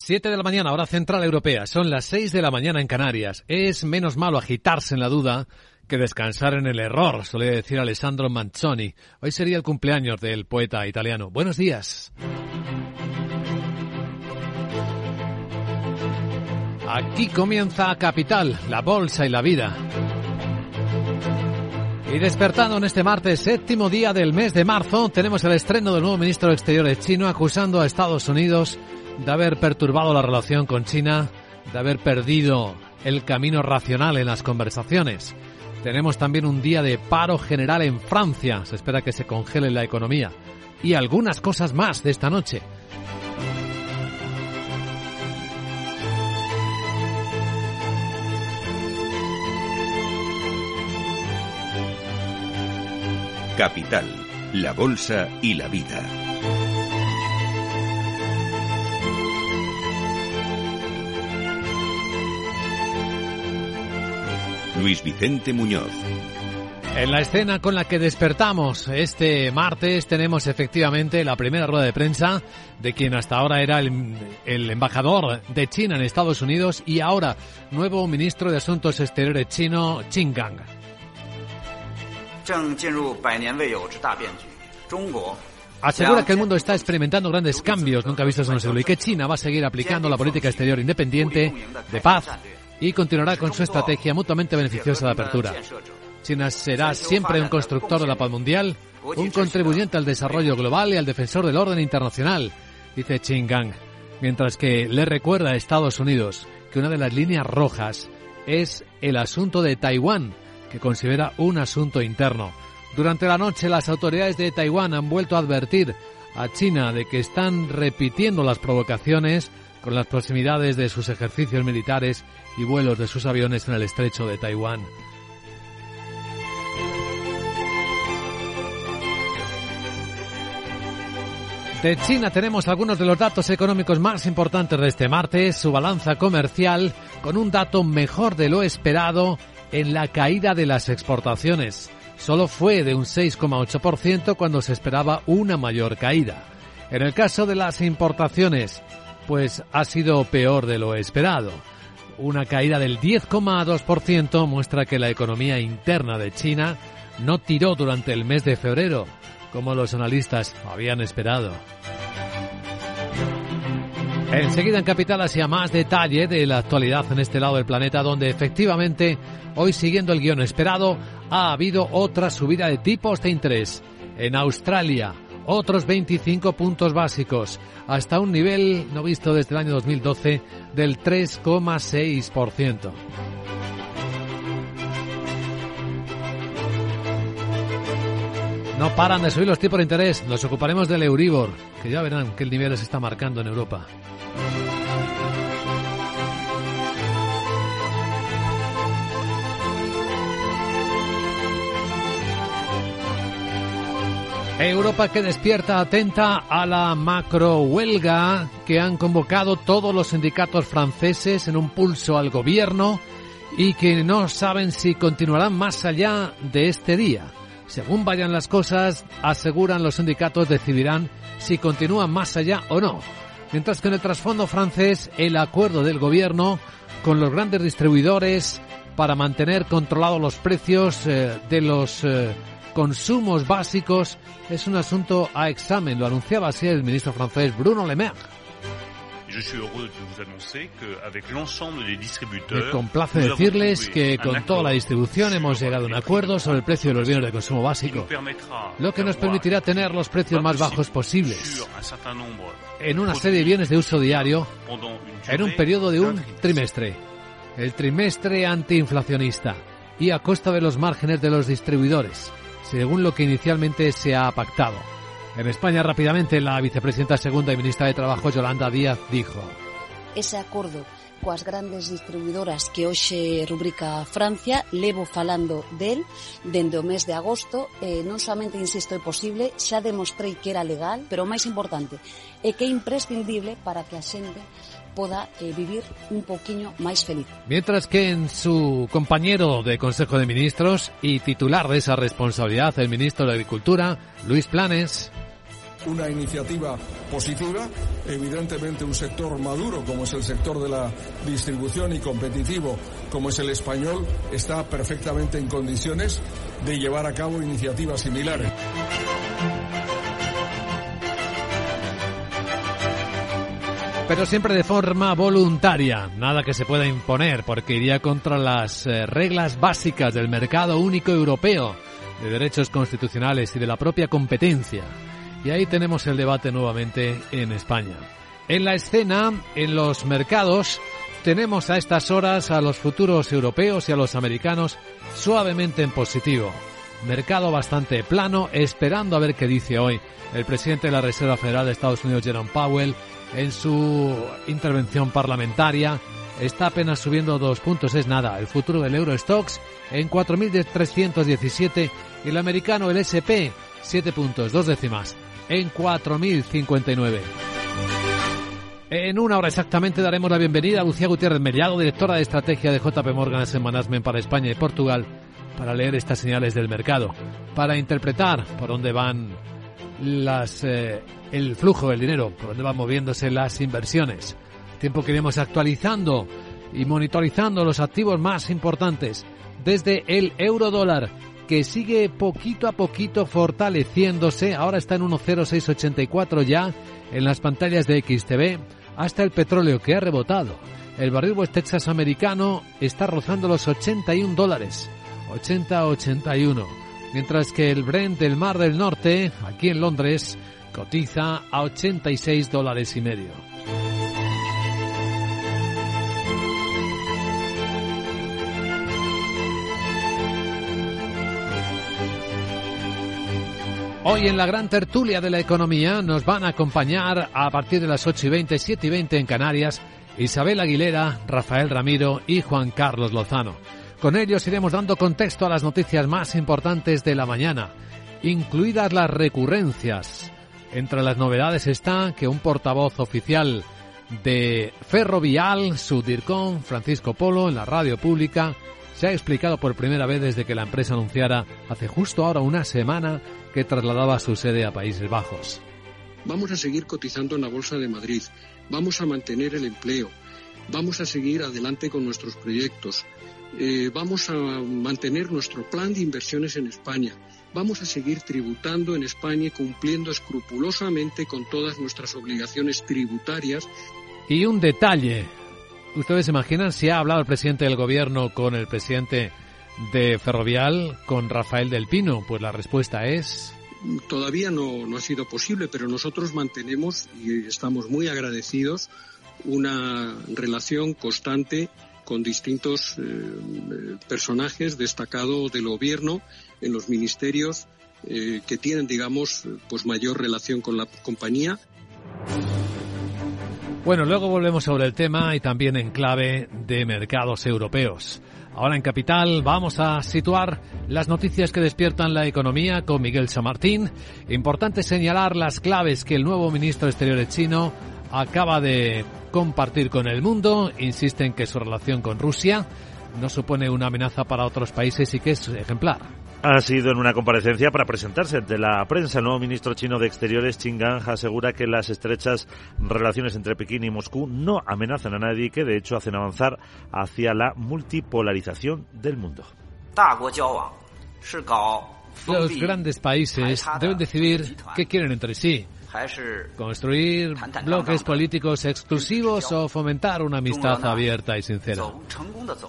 7 de la mañana, hora central europea. Son las 6 de la mañana en Canarias. Es menos malo agitarse en la duda que descansar en el error, solía decir Alessandro Manzoni. Hoy sería el cumpleaños del poeta italiano. Buenos días. Aquí comienza Capital, la bolsa y la vida. Y despertando en este martes, séptimo día del mes de marzo, tenemos el estreno del nuevo ministro de Exteriores chino acusando a Estados Unidos de haber perturbado la relación con China, de haber perdido el camino racional en las conversaciones. Tenemos también un día de paro general en Francia, se espera que se congele la economía. Y algunas cosas más de esta noche. Capital, la Bolsa y la Vida. Luis Vicente Muñoz. En la escena con la que despertamos este martes tenemos efectivamente la primera rueda de prensa de quien hasta ahora era el, embajador de China en Estados Unidos y ahora nuevo ministro de Asuntos Exteriores chino, Qin Gang. Asegura que el mundo está experimentando grandes cambios nunca vistos en el siglo y que China va a seguir aplicando la política exterior independiente, de paz, y continuará con su estrategia mutuamente beneficiosa de apertura. China será siempre un constructor de la paz mundial, un contribuyente al desarrollo global y al defensor del orden internacional, dice Qin Gang, mientras que le recuerda a Estados Unidos que una de las líneas rojas es el asunto de Taiwán, que considera un asunto interno. Durante la noche las autoridades de Taiwán han vuelto a advertir a China de que están repitiendo las provocaciones con las proximidades de sus ejercicios militares y vuelos de sus aviones en el estrecho de Taiwán. De China tenemos algunos de los datos económicos más importantes de este martes, su balanza comercial con un dato mejor de lo esperado en la caída de las exportaciones. Solo fue de un 6,8% cuando se esperaba una mayor caída. En el caso de las importaciones, pues ha sido peor de lo esperado. Una caída del 10,2% muestra que la economía interna de China no tiró durante el mes de febrero, como los analistas habían esperado. Enseguida en Capital Asia más detalle de la actualidad en este lado del planeta donde efectivamente hoy siguiendo el guion esperado ha habido otra subida de tipos de interés. En Australia otros 25 puntos básicos hasta un nivel no visto desde el año 2012 del 3,6%. No paran de subir los tipos de interés. Nos ocuparemos del Euribor, que ya verán qué nivel se está marcando en Europa. Europa que despierta atenta a la macro huelga que han convocado todos los sindicatos franceses en un pulso al gobierno y que no saben si continuarán más allá de este día. Según vayan las cosas, aseguran los sindicatos decidirán si continúan más allá o no. Mientras que en el trasfondo francés, el acuerdo del gobierno con los grandes distribuidores para mantener controlados los precios eh, de los eh, consumos básicos es un asunto a examen. Lo anunciaba así el ministro francés Bruno Le Maire. Me complace decirles que con toda la distribución hemos llegado a un acuerdo sobre el precio de los bienes de consumo básico, lo que nos permitirá tener los precios más bajos posibles en una serie de bienes de uso diario en un periodo de un trimestre, el trimestre antiinflacionista y a costa de los márgenes de los distribuidores, según lo que inicialmente se ha pactado. En España rápidamente la vicepresidenta segunda y ministra de Trabajo Yolanda Díaz dijo: Ese acordo coas grandes distribuidoras que hoxe rubrica Francia, levo falando del dende o mes de agosto, eh, non somente insisto é posible, xa demostrei que era legal, pero o máis importante é que é imprescindible para que a xente poda eh, vivir un poquinho máis feliz. Mientras que en su compañero de Consejo de Ministros y titular de esa responsabilidad, el ministro de Agricultura, Luis Planes, una iniciativa positiva. Evidentemente un sector maduro como es el sector de la distribución y competitivo como es el español está perfectamente en condiciones de llevar a cabo iniciativas similares. Pero siempre de forma voluntaria, nada que se pueda imponer, porque iría contra las eh, reglas básicas del mercado único europeo, de derechos constitucionales y de la propia competencia. Y ahí tenemos el debate nuevamente en España. En la escena, en los mercados, tenemos a estas horas a los futuros europeos y a los americanos suavemente en positivo. Mercado bastante plano, esperando a ver qué dice hoy el presidente de la Reserva Federal de Estados Unidos, Jerome Powell, en su intervención parlamentaria. Está apenas subiendo dos puntos, es nada. El futuro del Eurostox en 4.317 y el americano, el SP, siete puntos, dos décimas, en 4.059. En una hora exactamente daremos la bienvenida a Lucía Gutiérrez Mellado, directora de estrategia de JP Morgan Asset Management para España y Portugal, para leer estas señales del mercado, para interpretar por dónde van las, eh, el flujo del dinero, por dónde van moviéndose las inversiones. Tiempo que iremos actualizando y monitorizando los activos más importantes, desde el euro dólar, que sigue poquito a poquito fortaleciéndose, ahora está en 1.0684 ya en las pantallas de XTV, hasta el petróleo que ha rebotado. El barril West Texas americano está rozando los 81 dólares, 80-81 mientras que el Brent del Mar del Norte, aquí en Londres, cotiza a 86 dólares y medio. Hoy en la gran tertulia de la economía nos van a acompañar a partir de las 8 y 20, 7 y 20 en Canarias, Isabel Aguilera, Rafael Ramiro y Juan Carlos Lozano. Con ellos iremos dando contexto a las noticias más importantes de la mañana, incluidas las recurrencias. Entre las novedades está que un portavoz oficial de Ferrovial, Sudircon, Francisco Polo, en la radio pública, se ha explicado por primera vez desde que la empresa anunciara hace justo ahora una semana que trasladaba su sede a Países Bajos. Vamos a seguir cotizando en la Bolsa de Madrid, vamos a mantener el empleo, vamos a seguir adelante con nuestros proyectos, eh, vamos a mantener nuestro plan de inversiones en España. Vamos a seguir tributando en España y cumpliendo escrupulosamente con todas nuestras obligaciones tributarias. Y un detalle. ¿Ustedes imaginan si ha hablado el presidente del gobierno con el presidente de Ferrovial, con Rafael del Pino? Pues la respuesta es... Todavía no, no ha sido posible, pero nosotros mantenemos y estamos muy agradecidos una relación constante con distintos eh, personajes destacados del gobierno en los ministerios eh, que tienen, digamos, pues mayor relación con la compañía. Bueno, luego volvemos sobre el tema y también en clave de mercados europeos. Ahora en Capital vamos a situar las noticias que despiertan la economía con Miguel Samartín. Importante señalar las claves que el nuevo ministro de Exteriores chino acaba de compartir con el mundo. Insiste en que su relación con Rusia no supone una amenaza para otros países y que es ejemplar. Ha sido en una comparecencia para presentarse ante la prensa. El nuevo ministro chino de Exteriores, Qin Gang, asegura que las estrechas relaciones entre Pekín y Moscú no amenazan a nadie y que de hecho hacen avanzar hacia la multipolarización del mundo. Los grandes países deben decidir qué quieren entre sí construir bloques políticos exclusivos o fomentar una amistad abierta y sincera.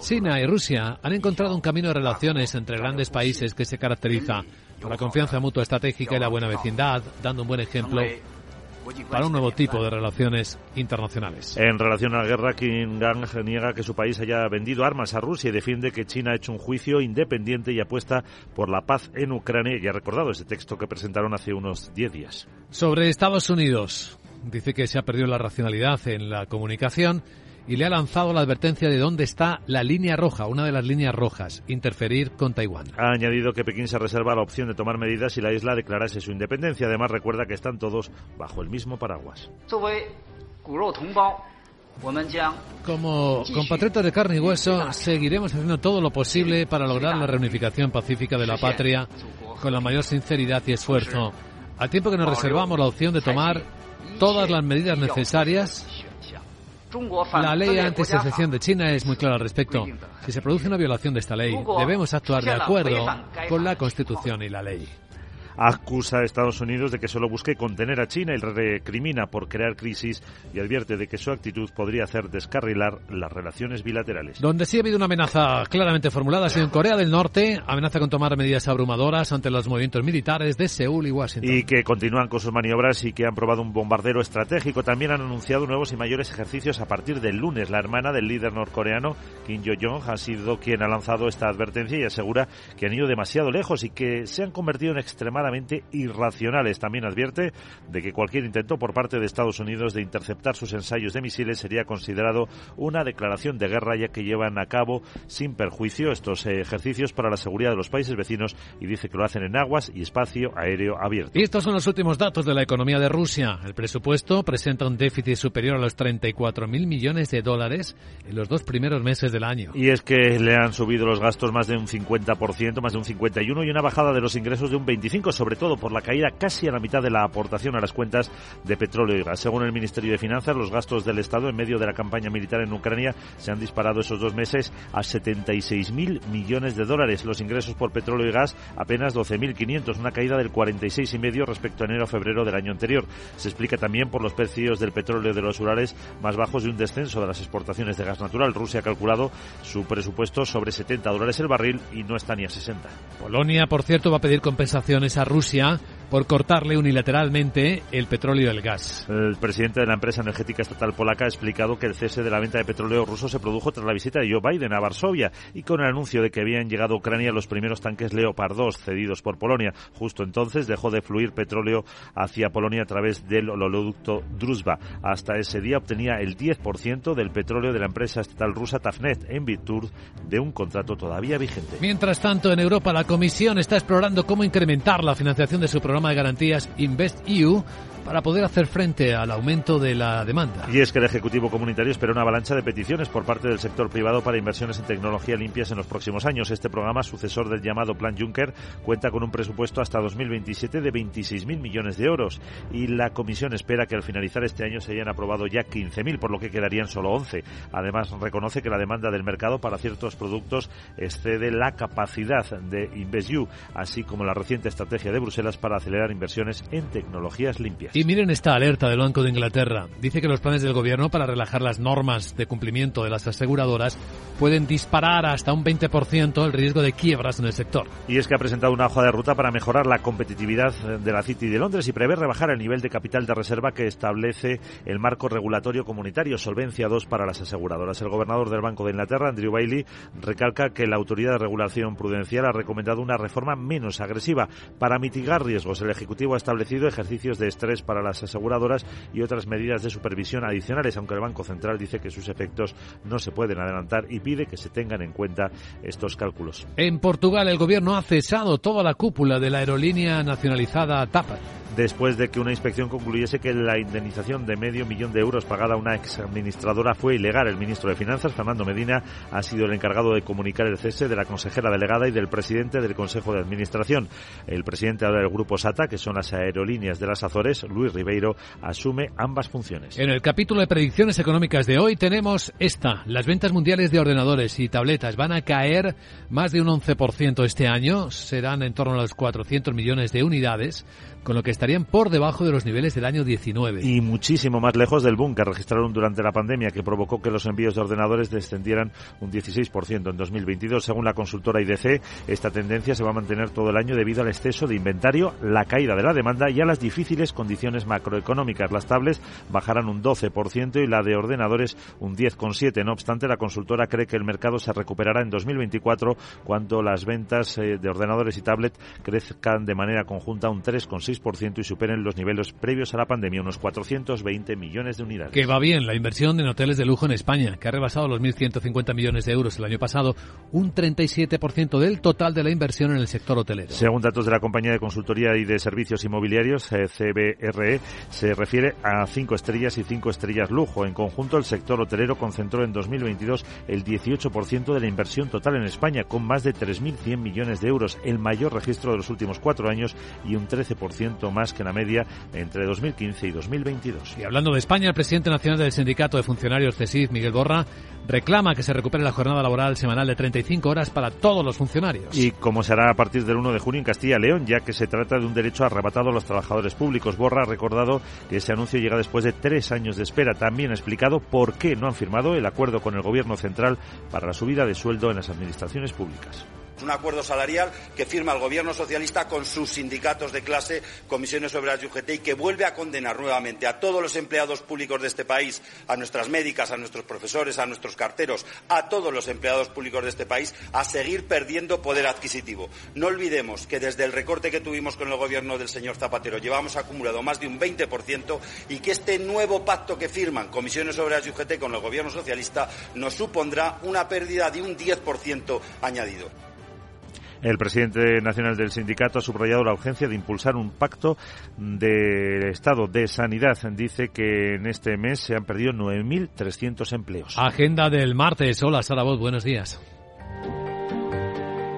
China y Rusia han encontrado un camino de relaciones entre grandes países que se caracteriza por la confianza mutua estratégica y la buena vecindad, dando un buen ejemplo para un nuevo tipo de relaciones internacionales. En relación a la guerra, Kim Gang niega que su país haya vendido armas a Rusia y defiende que China ha hecho un juicio independiente y apuesta por la paz en Ucrania y ha recordado ese texto que presentaron hace unos 10 días. Sobre Estados Unidos, dice que se ha perdido la racionalidad en la comunicación y le ha lanzado la advertencia de dónde está la línea roja, una de las líneas rojas, interferir con Taiwán. Ha añadido que Pekín se reserva la opción de tomar medidas si la isla declarase su independencia. Además, recuerda que están todos bajo el mismo paraguas. Como compatriotas de carne y hueso, seguiremos haciendo todo lo posible para lograr la reunificación pacífica de la patria con la mayor sinceridad y esfuerzo. Al tiempo que nos reservamos la opción de tomar todas las medidas necesarias la ley anti-secesión de China es muy clara al respecto. Si se produce una violación de esta ley, debemos actuar de acuerdo con la Constitución y la ley acusa a Estados Unidos de que solo busque contener a China y recrimina por crear crisis y advierte de que su actitud podría hacer descarrilar las relaciones bilaterales. Donde sí ha habido una amenaza claramente formulada ha sido en Corea del Norte, amenaza con tomar medidas abrumadoras ante los movimientos militares de Seúl y Washington. Y que continúan con sus maniobras y que han probado un bombardero estratégico. También han anunciado nuevos y mayores ejercicios a partir del lunes. La hermana del líder norcoreano, Kim Yo-jong, ha sido quien ha lanzado esta advertencia y asegura que han ido demasiado lejos y que se han convertido en extremadamente irracionales. También advierte de que cualquier intento por parte de Estados Unidos de interceptar sus ensayos de misiles sería considerado una declaración de guerra ya que llevan a cabo sin perjuicio estos ejercicios para la seguridad de los países vecinos y dice que lo hacen en aguas y espacio aéreo abierto. Y estos son los últimos datos de la economía de Rusia. El presupuesto presenta un déficit superior a los 34.000 millones de dólares en los dos primeros meses del año. Y es que le han subido los gastos más de un 50%, más de un 51% y una bajada de los ingresos de un 25% sobre todo por la caída casi a la mitad de la aportación a las cuentas de petróleo y gas. Según el Ministerio de Finanzas, los gastos del Estado en medio de la campaña militar en Ucrania se han disparado esos dos meses a 76.000 millones de dólares. Los ingresos por petróleo y gas apenas 12.500, una caída del 46,5 respecto a enero-febrero del año anterior. Se explica también por los precios del petróleo de los Urales más bajos y un descenso de las exportaciones de gas natural. Rusia ha calculado su presupuesto sobre 70 dólares el barril y no está ni a 60. Polonia, por cierto, va a pedir compensaciones a Rusia por cortarle unilateralmente el petróleo y el gas. El presidente de la empresa energética estatal polaca ha explicado que el cese de la venta de petróleo ruso se produjo tras la visita de Joe Biden a Varsovia y con el anuncio de que habían llegado a Ucrania los primeros tanques Leopard 2 cedidos por Polonia. Justo entonces dejó de fluir petróleo hacia Polonia a través del oleoducto Druzhba. Hasta ese día obtenía el 10% del petróleo de la empresa estatal rusa Tafnet en virtud de un contrato todavía vigente. Mientras tanto, en Europa la Comisión está explorando cómo incrementar la financiación de su programa de garantías InvestEU para poder hacer frente al aumento de la demanda. Y es que el Ejecutivo Comunitario espera una avalancha de peticiones por parte del sector privado para inversiones en tecnología limpias en los próximos años. Este programa, sucesor del llamado Plan Juncker, cuenta con un presupuesto hasta 2027 de 26.000 millones de euros y la Comisión espera que al finalizar este año se hayan aprobado ya 15.000, por lo que quedarían solo 11. Además, reconoce que la demanda del mercado para ciertos productos excede la capacidad de InvestEU, así como la reciente estrategia de Bruselas para acelerar inversiones en tecnologías limpias. Y miren esta alerta del Banco de Inglaterra. Dice que los planes del gobierno para relajar las normas de cumplimiento de las aseguradoras pueden disparar hasta un 20% el riesgo de quiebras en el sector. Y es que ha presentado una hoja de ruta para mejorar la competitividad de la City de Londres y prevé rebajar el nivel de capital de reserva que establece el marco regulatorio comunitario Solvencia 2 para las aseguradoras. El gobernador del Banco de Inglaterra, Andrew Bailey, recalca que la Autoridad de Regulación Prudencial ha recomendado una reforma menos agresiva para mitigar riesgos. El Ejecutivo ha establecido ejercicios de estrés para las aseguradoras y otras medidas de supervisión adicionales, aunque el Banco Central dice que sus efectos no se pueden adelantar y pide que se tengan en cuenta estos cálculos. En Portugal, el gobierno ha cesado toda la cúpula de la aerolínea nacionalizada TAP después de que una inspección concluyese que la indemnización de medio millón de euros pagada a una ex administradora fue ilegal. El ministro de Finanzas, Fernando Medina, ha sido el encargado de comunicar el cese de la consejera delegada y del presidente del Consejo de Administración. El presidente del grupo SATA, que son las aerolíneas de las Azores, Luis Ribeiro, asume ambas funciones. En el capítulo de predicciones económicas de hoy tenemos esta. Las ventas mundiales de ordenadores y tabletas van a caer más de un 11% este año. Serán en torno a los 400 millones de unidades con lo que estarían por debajo de los niveles del año 19. Y muchísimo más lejos del boom que registraron durante la pandemia, que provocó que los envíos de ordenadores descendieran un 16% en 2022. Según la consultora IDC, esta tendencia se va a mantener todo el año debido al exceso de inventario, la caída de la demanda y a las difíciles condiciones macroeconómicas. Las tablets bajarán un 12% y la de ordenadores un 10,7%. No obstante, la consultora cree que el mercado se recuperará en 2024 cuando las ventas eh, de ordenadores y tablets crezcan de manera conjunta un 3,6% y superen los niveles previos a la pandemia, unos 420 millones de unidades. Que va bien la inversión en hoteles de lujo en España, que ha rebasado los 1.150 millones de euros el año pasado, un 37% del total de la inversión en el sector hotelero. Según datos de la compañía de consultoría y de servicios inmobiliarios, eh, CBRE, se refiere a cinco estrellas y cinco estrellas lujo. En conjunto, el sector hotelero concentró en 2022 el 18% de la inversión total en España, con más de 3.100 millones de euros, el mayor registro de los últimos cuatro años y un 13% más más que la media entre 2015 y 2022. Y hablando de España, el presidente nacional del Sindicato de Funcionarios CESIF, Miguel Borra, reclama que se recupere la jornada laboral semanal de 35 horas para todos los funcionarios. Y como será a partir del 1 de junio en Castilla y León, ya que se trata de un derecho arrebatado a los trabajadores públicos. Borra ha recordado que ese anuncio llega después de tres años de espera. También ha explicado por qué no han firmado el acuerdo con el Gobierno central para la subida de sueldo en las administraciones públicas un acuerdo salarial que firma el gobierno socialista con sus sindicatos de clase, comisiones obreras y UGT, y que vuelve a condenar nuevamente a todos los empleados públicos de este país, a nuestras médicas, a nuestros profesores, a nuestros carteros, a todos los empleados públicos de este país, a seguir perdiendo poder adquisitivo. No olvidemos que desde el recorte que tuvimos con el gobierno del señor Zapatero llevamos acumulado más de un 20% y que este nuevo pacto que firman comisiones obreras y UGT con el gobierno socialista nos supondrá una pérdida de un 10% añadido. El presidente nacional del sindicato ha subrayado la urgencia de impulsar un pacto del estado de sanidad. Dice que en este mes se han perdido 9.300 empleos. Agenda del martes. Hola, Sara Voz, buenos días.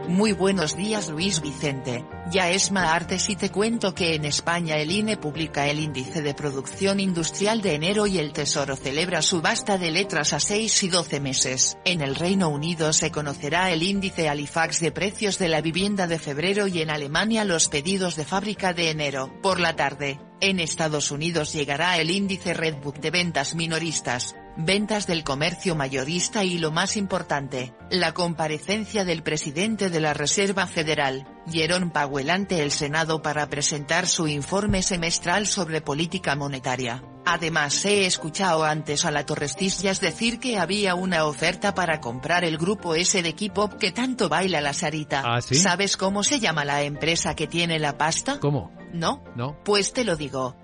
Muy buenos días Luis Vicente, ya es martes y te cuento que en España el INE publica el índice de producción industrial de enero y el Tesoro celebra subasta de letras a 6 y 12 meses. En el Reino Unido se conocerá el índice Halifax de precios de la vivienda de febrero y en Alemania los pedidos de fábrica de enero. Por la tarde, en Estados Unidos llegará el índice Redbook de ventas minoristas ventas del comercio mayorista y lo más importante, la comparecencia del presidente de la Reserva Federal, Jerome Powell ante el Senado para presentar su informe semestral sobre política monetaria. Además he escuchado antes a la Torrestillas decir que había una oferta para comprar el grupo ese de K-pop que tanto baila la Sarita. ¿Ah, sí? ¿Sabes cómo se llama la empresa que tiene la pasta? ¿Cómo? ¿No? No. Pues te lo digo.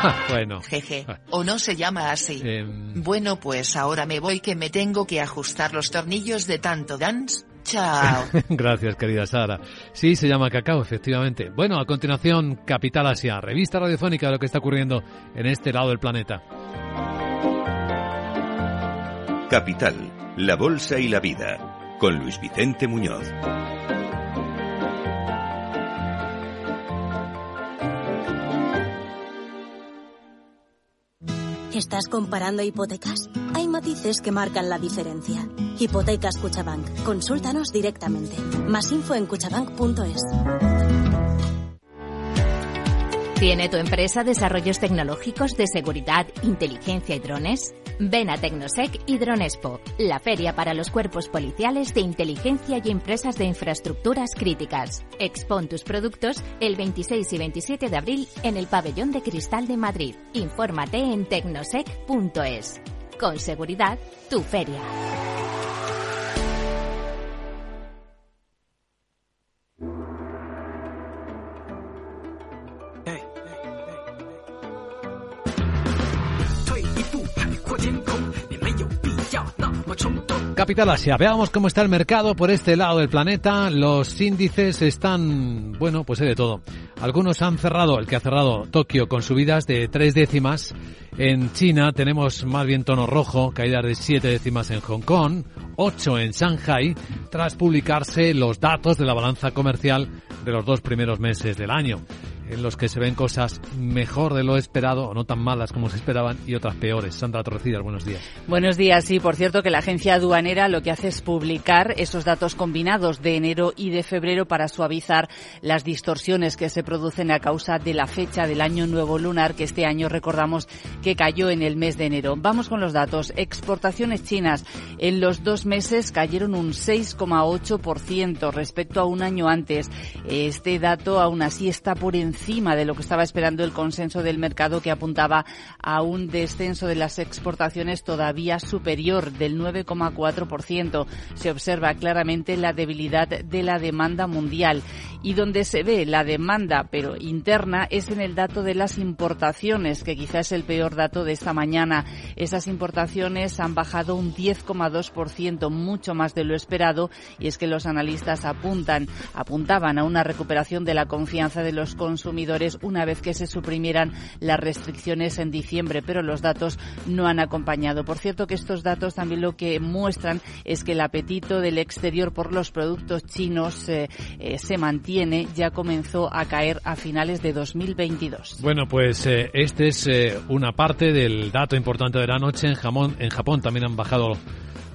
bueno. Jeje. O no se llama así. Em. Bueno, pues ahora me voy que me tengo que ajustar los tornillos de tanto dance. Chao. Gracias, querida Sara. Sí, se llama Cacao, efectivamente. Bueno, a continuación, Capital Asia, revista radiofónica de lo que está ocurriendo en este lado del planeta. Capital, la Bolsa y la Vida, con Luis Vicente Muñoz. ¿Estás comparando hipotecas? Hay matices que marcan la diferencia. Hipotecas Cuchabank. Consúltanos directamente. Más info en cuchabank.es. ¿Tiene tu empresa desarrollos tecnológicos de seguridad, inteligencia y drones? Ven a Tecnosec y Dronespo, la feria para los cuerpos policiales de inteligencia y empresas de infraestructuras críticas. Expon tus productos el 26 y 27 de abril en el Pabellón de Cristal de Madrid. Infórmate en tecnosec.es. Con seguridad, tu feria. Capital Asia, veamos cómo está el mercado por este lado del planeta. Los índices están, bueno, pues de todo. Algunos han cerrado, el que ha cerrado Tokio con subidas de tres décimas. En China tenemos más bien tono rojo, caídas de siete décimas en Hong Kong, ocho en Shanghai, tras publicarse los datos de la balanza comercial de los dos primeros meses del año en los que se ven cosas mejor de lo esperado o no tan malas como se esperaban y otras peores. Sandra Torrecillas, buenos días. Buenos días. Sí, por cierto que la agencia aduanera lo que hace es publicar esos datos combinados de enero y de febrero para suavizar las distorsiones que se producen a causa de la fecha del año nuevo lunar que este año recordamos que cayó en el mes de enero. Vamos con los datos. Exportaciones chinas en los dos meses cayeron un 6,8% respecto a un año antes. Este dato aún así está por encima encima de lo que estaba esperando el consenso del mercado que apuntaba a un descenso de las exportaciones todavía superior del 9,4%. Se observa claramente la debilidad de la demanda mundial y donde se ve la demanda pero interna es en el dato de las importaciones, que quizás es el peor dato de esta mañana. Esas importaciones han bajado un 10,2%, mucho más de lo esperado, y es que los analistas apuntan, apuntaban a una recuperación de la confianza de los consumidores consumidores una vez que se suprimieran las restricciones en diciembre, pero los datos no han acompañado. Por cierto que estos datos también lo que muestran es que el apetito del exterior por los productos chinos eh, eh, se mantiene, ya comenzó a caer a finales de 2022. Bueno, pues eh, este es una parte del dato importante de la noche. En, Jamón, en Japón también han bajado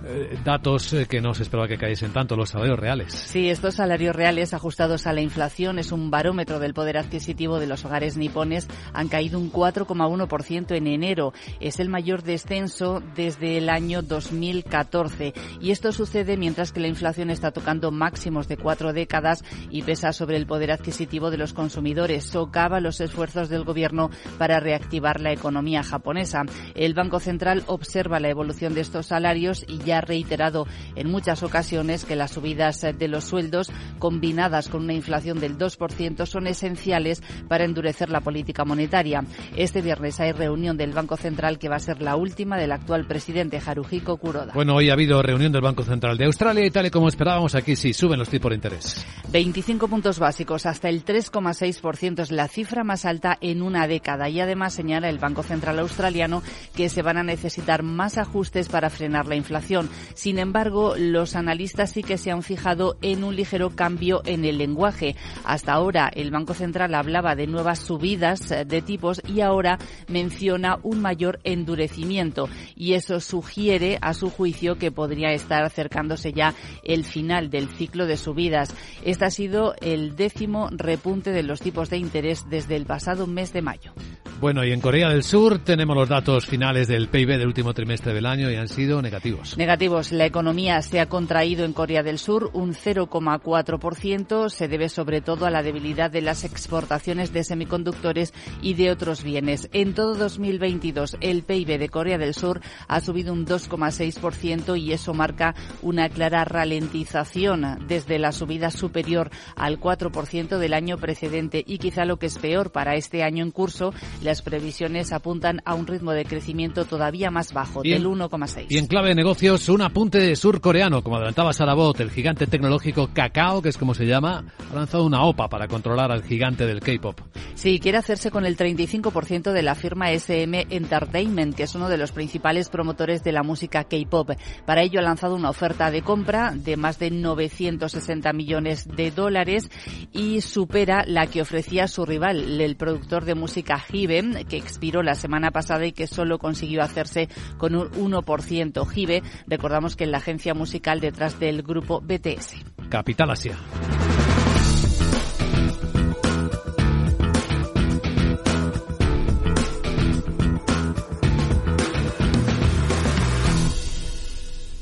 eh, datos eh, que no se esperaba que cayesen tanto, los salarios reales. Sí, estos salarios reales ajustados a la inflación es un barómetro del poder adquisitivo de los hogares nipones. Han caído un 4,1% en enero. Es el mayor descenso desde el año 2014. Y esto sucede mientras que la inflación está tocando máximos de cuatro décadas y pesa sobre el poder adquisitivo de los consumidores. Socava los esfuerzos del gobierno para reactivar la economía japonesa. El Banco Central observa la evolución de estos salarios y ya ha reiterado en muchas ocasiones que las subidas de los sueldos combinadas con una inflación del 2% son esenciales para endurecer la política monetaria. Este viernes hay reunión del Banco Central que va a ser la última del actual presidente Haruhiko Kuroda. Bueno, hoy ha habido reunión del Banco Central de Australia y tal y como esperábamos aquí sí suben los tipos de interés. 25 puntos básicos hasta el 3,6% es la cifra más alta en una década y además señala el Banco Central australiano que se van a necesitar más ajustes para frenar la inflación. Sin embargo, los analistas sí que se han fijado en un ligero cambio en el lenguaje. Hasta ahora el Banco Central hablaba de nuevas subidas de tipos y ahora menciona un mayor endurecimiento y eso sugiere a su juicio que podría estar acercándose ya el final del ciclo de subidas. Este ha sido el décimo repunte de los tipos de interés desde el pasado mes de mayo. Bueno, y en Corea del Sur tenemos los datos finales del PIB del último trimestre del año y han sido negativos. Negativos. La economía se ha contraído en Corea del Sur un 0,4%. Se debe sobre todo a la debilidad de las exportaciones de semiconductores y de otros bienes. En todo 2022, el PIB de Corea del Sur ha subido un 2,6% y eso marca una clara ralentización desde la subida superior al 4% del año precedente. Y quizá lo que es peor para este año en curso, las previsiones apuntan a un ritmo de crecimiento todavía más bajo, del 1,6. Y en clave de negocios, un apunte surcoreano, como adelantaba Sarabot, el gigante tecnológico Kakao, que es como se llama, ha lanzado una OPA para controlar al gigante del K-pop. Sí, quiere hacerse con el 35% de la firma SM Entertainment, que es uno de los principales promotores de la música K-pop. Para ello ha lanzado una oferta de compra de más de 960 millones de dólares y supera la que ofrecía su rival, el productor de música Hive que expiró la semana pasada y que solo consiguió hacerse con un 1%. Jive, recordamos que es la agencia musical detrás del grupo BTS. Capital Asia.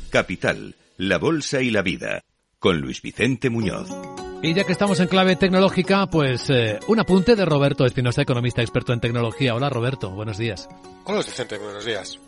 Capital, la Bolsa y la Vida, con Luis Vicente Muñoz. Y ya que estamos en clave tecnológica, pues eh, un apunte de Roberto Espinosa, economista experto en tecnología. Hola Roberto, buenos días. Hola Vicente, buenos días.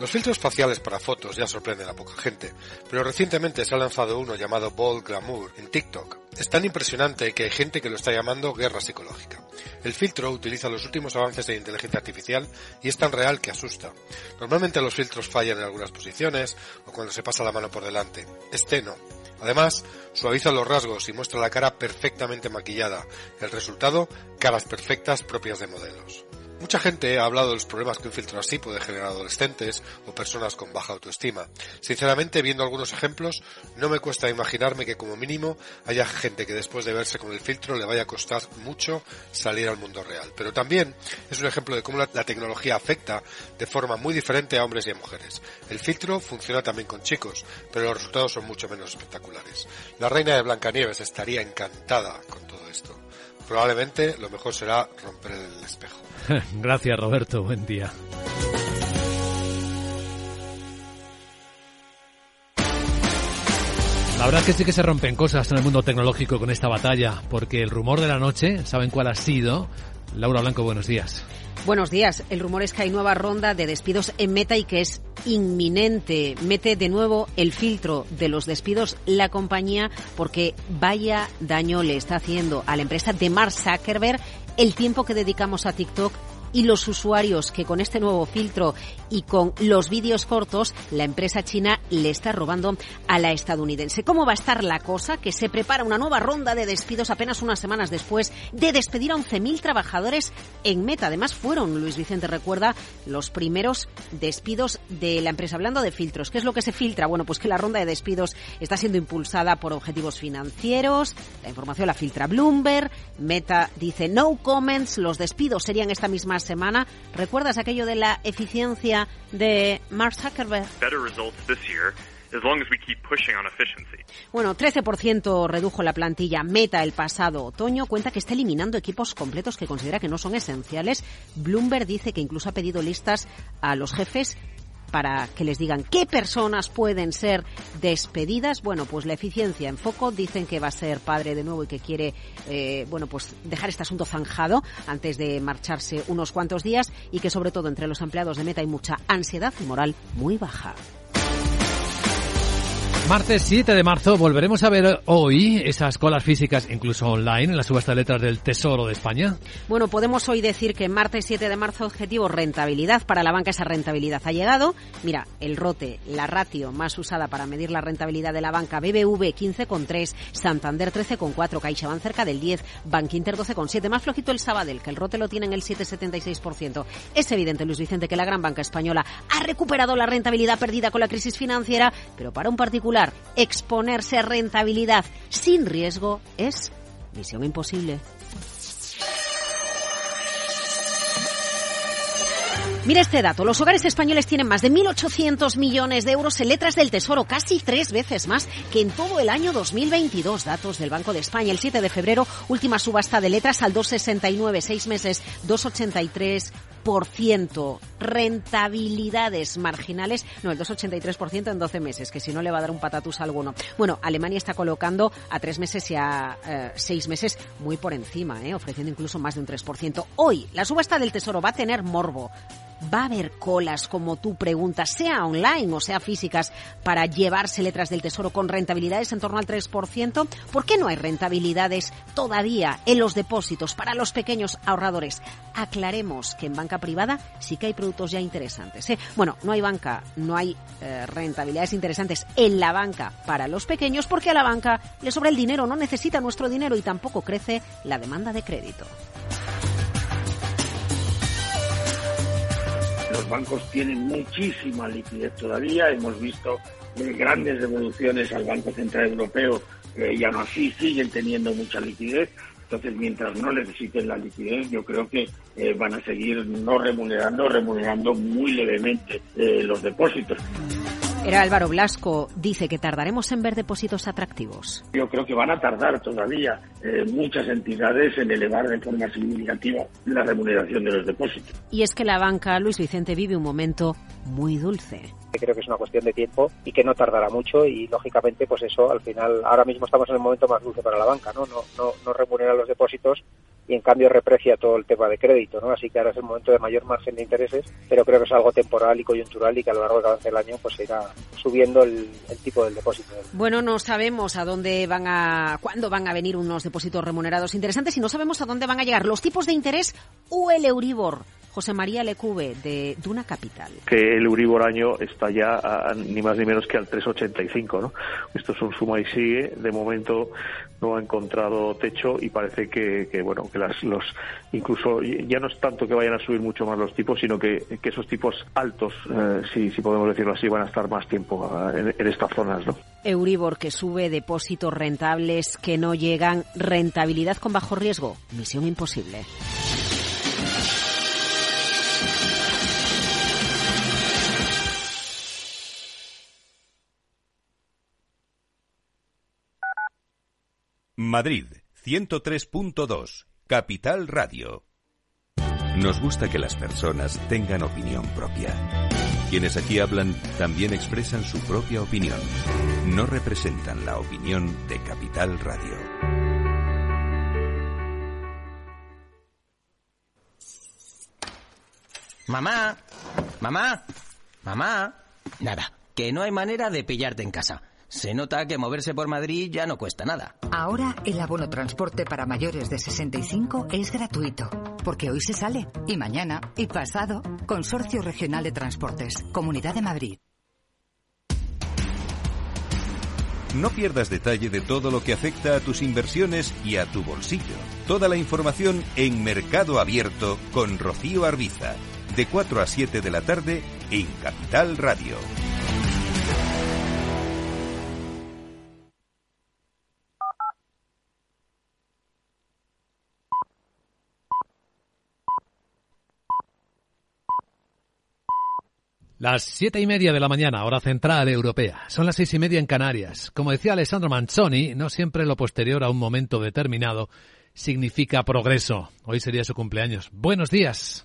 Los filtros faciales para fotos ya sorprenden a poca gente, pero recientemente se ha lanzado uno llamado Bold Glamour en TikTok. Es tan impresionante que hay gente que lo está llamando guerra psicológica. El filtro utiliza los últimos avances de inteligencia artificial y es tan real que asusta. Normalmente los filtros fallan en algunas posiciones o cuando se pasa la mano por delante. Este no. Además, suaviza los rasgos y muestra la cara perfectamente maquillada. El resultado, caras perfectas propias de modelos. Mucha gente ha hablado de los problemas que un filtro así puede generar adolescentes o personas con baja autoestima. Sinceramente, viendo algunos ejemplos, no me cuesta imaginarme que como mínimo haya gente que después de verse con el filtro le vaya a costar mucho salir al mundo real. Pero también es un ejemplo de cómo la, tecnología afecta de forma muy diferente a hombres y a mujeres. El filtro funciona también con chicos, pero los resultados son mucho menos espectaculares. La reina de Blancanieves estaría encantada con todo esto. Probablemente lo mejor será romper el espejo. Gracias, Roberto. Buen día. La verdad es que sí que se rompen cosas en el mundo tecnológico con esta batalla, porque el rumor de la noche, ¿saben cuál ha sido? Laura Blanco, buenos días. Buenos días. El rumor es que hay nueva ronda de despidos en Meta y que es inminente. Mete de nuevo el filtro de los despidos la compañía porque vaya daño le está haciendo a la empresa de Mark Zuckerberg el tiempo que dedicamos a TikTok y los usuarios que con este nuevo filtro y con los vídeos cortos, la empresa china le está robando a la estadounidense. ¿Cómo va a estar la cosa? Que se prepara una nueva ronda de despidos apenas unas semanas después de despedir a 11.000 trabajadores en Meta. Además, fueron, Luis Vicente recuerda, los primeros despidos de la empresa. Hablando de filtros, ¿qué es lo que se filtra? Bueno, pues que la ronda de despidos está siendo impulsada por objetivos financieros. La información la filtra Bloomberg. Meta dice no comments. Los despidos serían esta misma semana. ¿Recuerdas aquello de la eficiencia de Mark Zuckerberg? Bueno, 13% redujo la plantilla Meta el pasado otoño. Cuenta que está eliminando equipos completos que considera que no son esenciales. Bloomberg dice que incluso ha pedido listas a los jefes para que les digan qué personas pueden ser despedidas. Bueno, pues la eficiencia en foco. Dicen que va a ser padre de nuevo y que quiere, eh, bueno, pues dejar este asunto zanjado antes de marcharse unos cuantos días y que sobre todo entre los empleados de Meta hay mucha ansiedad y moral muy baja. Martes 7 de marzo volveremos a ver hoy esas colas físicas, incluso online, en la subasta de letras del Tesoro de España. Bueno, podemos hoy decir que martes 7 de marzo objetivo rentabilidad. Para la banca esa rentabilidad ha llegado. Mira, el rote, la ratio más usada para medir la rentabilidad de la banca, BBV 15,3, Santander 13,4, CaixaBank cerca del 10, Bankinter 12,7. Más flojito el Sabadell, que el rote lo tiene en el 7,76%. Es evidente, Luis Vicente, que la gran banca española ha recuperado la rentabilidad perdida con la crisis financiera, pero para un particular exponerse a rentabilidad sin riesgo es misión imposible. Mira este dato. Los hogares españoles tienen más de 1.800 millones de euros en letras del Tesoro, casi tres veces más que en todo el año 2022. Datos del Banco de España. El 7 de febrero, última subasta de letras al 2,69, seis meses, 2,83 ciento rentabilidades marginales, no, el 2,83% en 12 meses, que si no le va a dar un patatús a alguno. Bueno, Alemania está colocando a tres meses y a eh, seis meses muy por encima, eh, ofreciendo incluso más de un 3%. Hoy, la subasta del Tesoro va a tener morbo va a haber colas, como tú preguntas, sea online o sea físicas, para llevarse letras del tesoro con rentabilidades en torno al 3%? ¿Por qué no hay rentabilidades todavía en los depósitos para los pequeños ahorradores? Aclaremos que en banca privada sí que hay productos ya interesantes. ¿eh? Bueno, no hay banca, no hay eh, rentabilidades interesantes en la banca para los pequeños porque a la banca le sobra el dinero, no necesita nuestro dinero y tampoco crece la demanda de crédito. Los bancos tienen muchísima liquidez todavía. Hemos visto eh, grandes devoluciones al Banco Central Europeo eh, y aún así siguen teniendo mucha liquidez. Entonces, mientras no necesiten la liquidez, yo creo que eh, van a seguir no remunerando, remunerando muy levemente los depósitos. Era Álvaro Blasco, dice que tardaremos en ver depósitos atractivos. Yo creo que van a tardar todavía eh, muchas entidades en elevar de forma significativa la remuneración de los depósitos. Y es que la banca, Luis Vicente, vive un momento muy dulce. Creo que es una cuestión de tiempo y que no tardará mucho y lógicamente pues eso al final ahora mismo estamos en el momento más dulce para la banca, ¿no? No, no, no remunera los depósitos y en cambio reprecia todo el tema de crédito, ¿no? Así que ahora es el momento de mayor margen de intereses, pero creo que es algo temporal y coyuntural y que a lo largo del año pues se irá subiendo el, el, tipo del depósito. Bueno, no sabemos a dónde van a, cuándo van a venir unos depósitos remunerados interesantes y no sabemos a dónde van a llegar los tipos de interés o el Euribor. José María Lecube, de Duna Capital. Que el Euribor año está ya ni más ni menos que al 3,85, ¿no? Esto es un suma y sigue. De momento no ha encontrado techo y parece que, bueno, que las, los, incluso ya no es tanto que vayan a subir mucho más los tipos, sino que, esos tipos altos, eh, si, si podemos decirlo así, van a estar más tiempo eh, en, en estas zonas, ¿no? Euribor que sube, depósitos rentables que no llegan, rentabilidad con bajo riesgo, misión imposible. Madrid, 103.2, Capital Radio. Nos gusta que las personas tengan opinión propia. Quienes aquí hablan también expresan su propia opinión. No representan la opinión de Capital Radio. Mamá, mamá, mamá. Nada, que no hay manera de pillarte en casa. Se nota que moverse por Madrid ya no cuesta nada. Ahora el abono transporte para mayores de 65 es gratuito, porque hoy se sale, y mañana, y pasado. Consorcio Regional de Transportes, Comunidad de Madrid. No pierdas detalle de todo lo que afecta a tus inversiones y a tu bolsillo. Toda la información en Mercado Abierto con Rocío Arbiza, de 4 a 7 de la tarde en Capital Radio. Las siete y media de la mañana, hora central europea. Son las seis y media en Canarias. Como decía Alessandro Manzoni, no siempre lo posterior a un momento determinado significa progreso. Hoy sería su cumpleaños. Buenos días.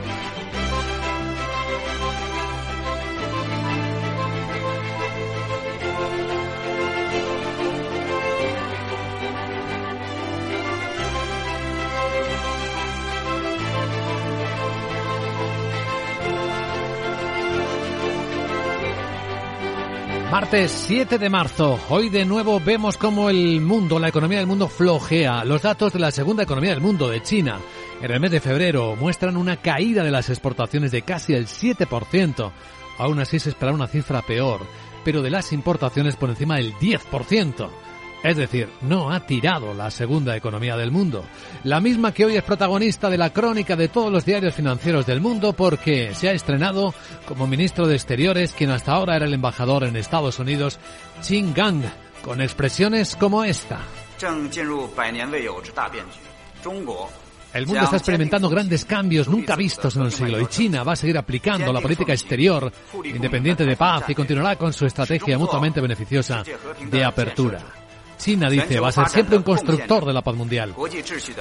Martes 7 de marzo. Hoy de nuevo vemos cómo el mundo, la economía del mundo flojea. Los datos de la segunda economía del mundo, de China, en el mes de febrero muestran una caída de las exportaciones de casi el 7%. Aún así se espera una cifra peor, pero de las importaciones por encima del 10%. Es decir, no ha tirado la segunda economía del mundo. La misma que hoy es protagonista de la crónica de todos los diarios financieros del mundo porque se ha estrenado como ministro de Exteriores quien hasta ahora era el embajador en Estados Unidos, Qin Gang, con expresiones como esta. El mundo está experimentando grandes cambios nunca vistos en el siglo y China va a seguir aplicando la política exterior independiente de paz y continuará con su estrategia mutuamente beneficiosa de apertura. China, dice, va a ser siempre un constructor de la paz mundial,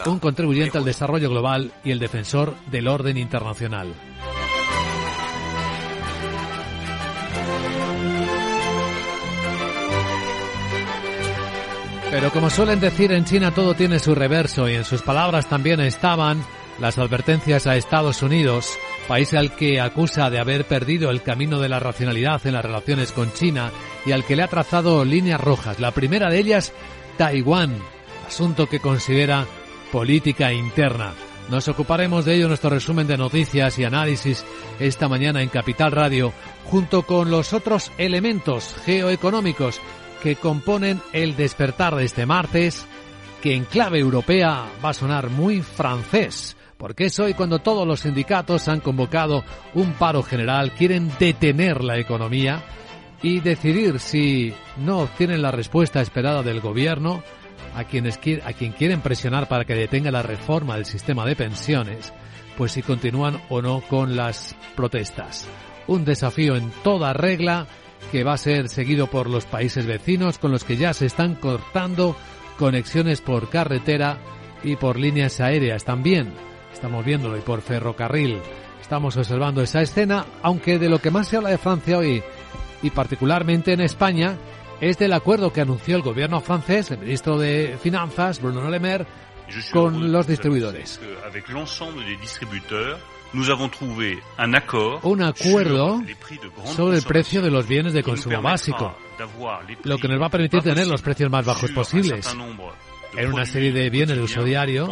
un contribuyente al desarrollo global y el defensor del orden internacional. Pero como suelen decir en China todo tiene su reverso y en sus palabras también estaban las advertencias a Estados Unidos, país al que acusa de haber perdido el camino de la racionalidad en las relaciones con China y al que le ha trazado líneas rojas. La primera de ellas, Taiwán, asunto que considera política interna. Nos ocuparemos de ello en nuestro resumen de noticias y análisis esta mañana en Capital Radio, junto con los otros elementos geoeconómicos que componen el despertar de este martes, que en clave europea va a sonar muy francés porque es hoy cuando todos los sindicatos han convocado un paro general, quieren detener la economía y decidir si no obtienen la respuesta esperada del gobierno a, quienes, a quien quieren presionar para que detenga la reforma del sistema de pensiones, pues si continúan o no con las protestas. Un desafío en toda regla que va a ser seguido por los países vecinos con los que ya se están cortando conexiones por carretera y por líneas aéreas también estamos viéndolo, y por ferrocarril. Estamos observando esa escena, aunque de lo que más se habla de Francia hoy, y particularmente en España, es del acuerdo que anunció el gobierno francés, el ministro de Finanzas, Bruno Le Maire, con los distribuidores. Un acuerdo sobre el precio de los bienes de consumo básico, lo que nos va a permitir tener los precios más bajos posibles en una serie de bienes de uso diario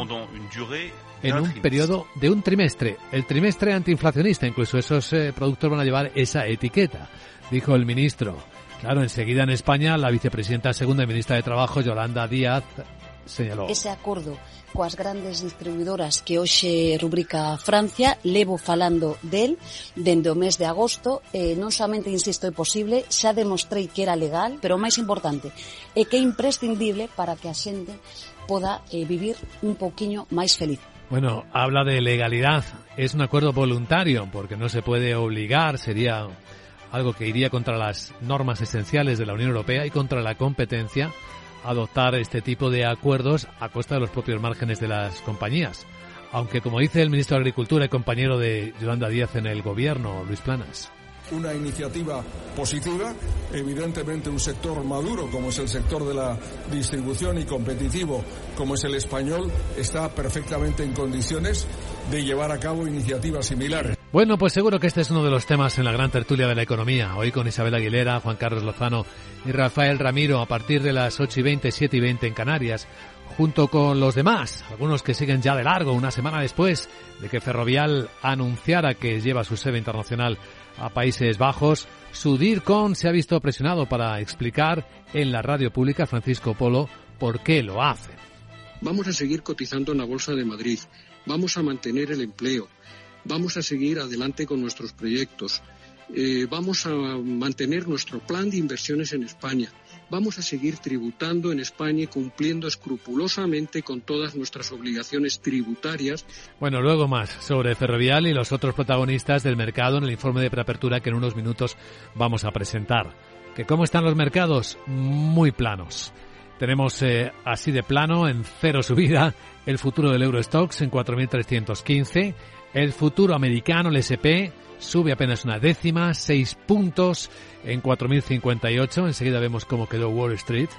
en un periodo de un trimestre. El trimestre antiinflacionista, incluso esos eh, productos van a llevar esa etiqueta, dijo el ministro. Claro, enseguida en España, la vicepresidenta segunda y ministra de Trabajo, Yolanda Díaz, señaló. Ese acordo coas grandes distribuidoras que hoxe rubrica Francia, levo falando del dende o mes de agosto, eh, non somente insisto é posible, xa demostrei que era legal, pero o máis importante é que é imprescindible para que a xente poda eh, vivir un pouquiño máis feliz. Bueno, habla de legalidad. Es un acuerdo voluntario porque no se puede obligar, sería algo que iría contra las normas esenciales de la Unión Europea y contra la competencia adoptar este tipo de acuerdos a costa de los propios márgenes de las compañías. aunque como dice el ministro de Agricultura y compañero de Yolanda Díaz en el gobierno, Luis Planas una iniciativa positiva. Evidentemente un sector maduro como es el sector de la distribución y competitivo como es el español está perfectamente en condiciones de llevar a cabo iniciativas similares. Bueno, pues seguro que este es uno de los temas en la gran tertulia de la economía. Hoy con Isabel Aguilera, Juan Carlos Lozano y Rafael Ramiro a partir de las 8 y 20, 7 y 20 en Canarias junto con los demás, algunos que siguen ya de largo una semana después de que Ferrovial anunciara que lleva su sede internacional a Países Bajos, su DIRCON se ha visto presionado para explicar en la radio pública Francisco Polo por qué lo hace. Vamos a seguir cotizando en la Bolsa de Madrid, vamos a mantener el empleo, vamos a seguir adelante con nuestros proyectos, eh, vamos a mantener nuestro plan de inversiones en España vamos a seguir tributando en España y cumpliendo escrupulosamente con todas nuestras obligaciones tributarias. Bueno, luego más sobre Ferrovial y los otros protagonistas del mercado en el informe de preapertura que en unos minutos vamos a presentar. ¿Que ¿Cómo están los mercados? Muy planos. Tenemos eh, así de plano, en cero subida, el futuro del Eurostox en 4.315, el futuro americano, el SP, sube apenas una décima, seis puntos en 4.058. Enseguida vemos cómo quedó Wall Street.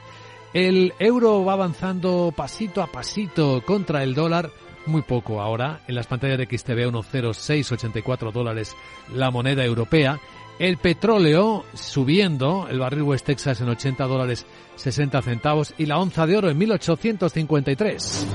El euro va avanzando pasito a pasito contra el dólar, muy poco ahora. En las pantallas de XTV 10684 dólares la moneda europea. El petróleo subiendo, el barril West Texas en 80 dólares 60 centavos y la onza de oro en 1853.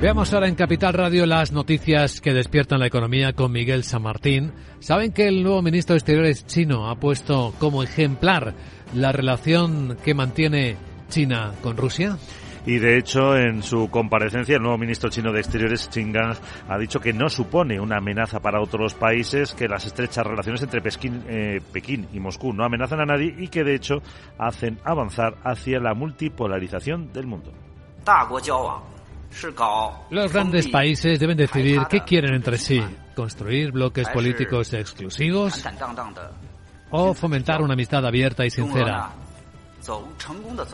Veamos ahora en Capital Radio las noticias que despiertan la economía con Miguel San Martín. ¿Saben que el nuevo ministro de Exteriores chino ha puesto como ejemplar la relación que mantiene China con Rusia? Y de hecho, en su comparecencia, el nuevo ministro chino de Exteriores, Qin Gang, ha dicho que no supone una amenaza para otros países, que las estrechas relaciones entre eh, Pekín y Moscú no amenazan a nadie y que de hecho hacen avanzar hacia la multipolarización del mundo. Los grandes países deben decidir qué quieren entre sí, construir bloques políticos exclusivos o fomentar una amistad abierta y sincera.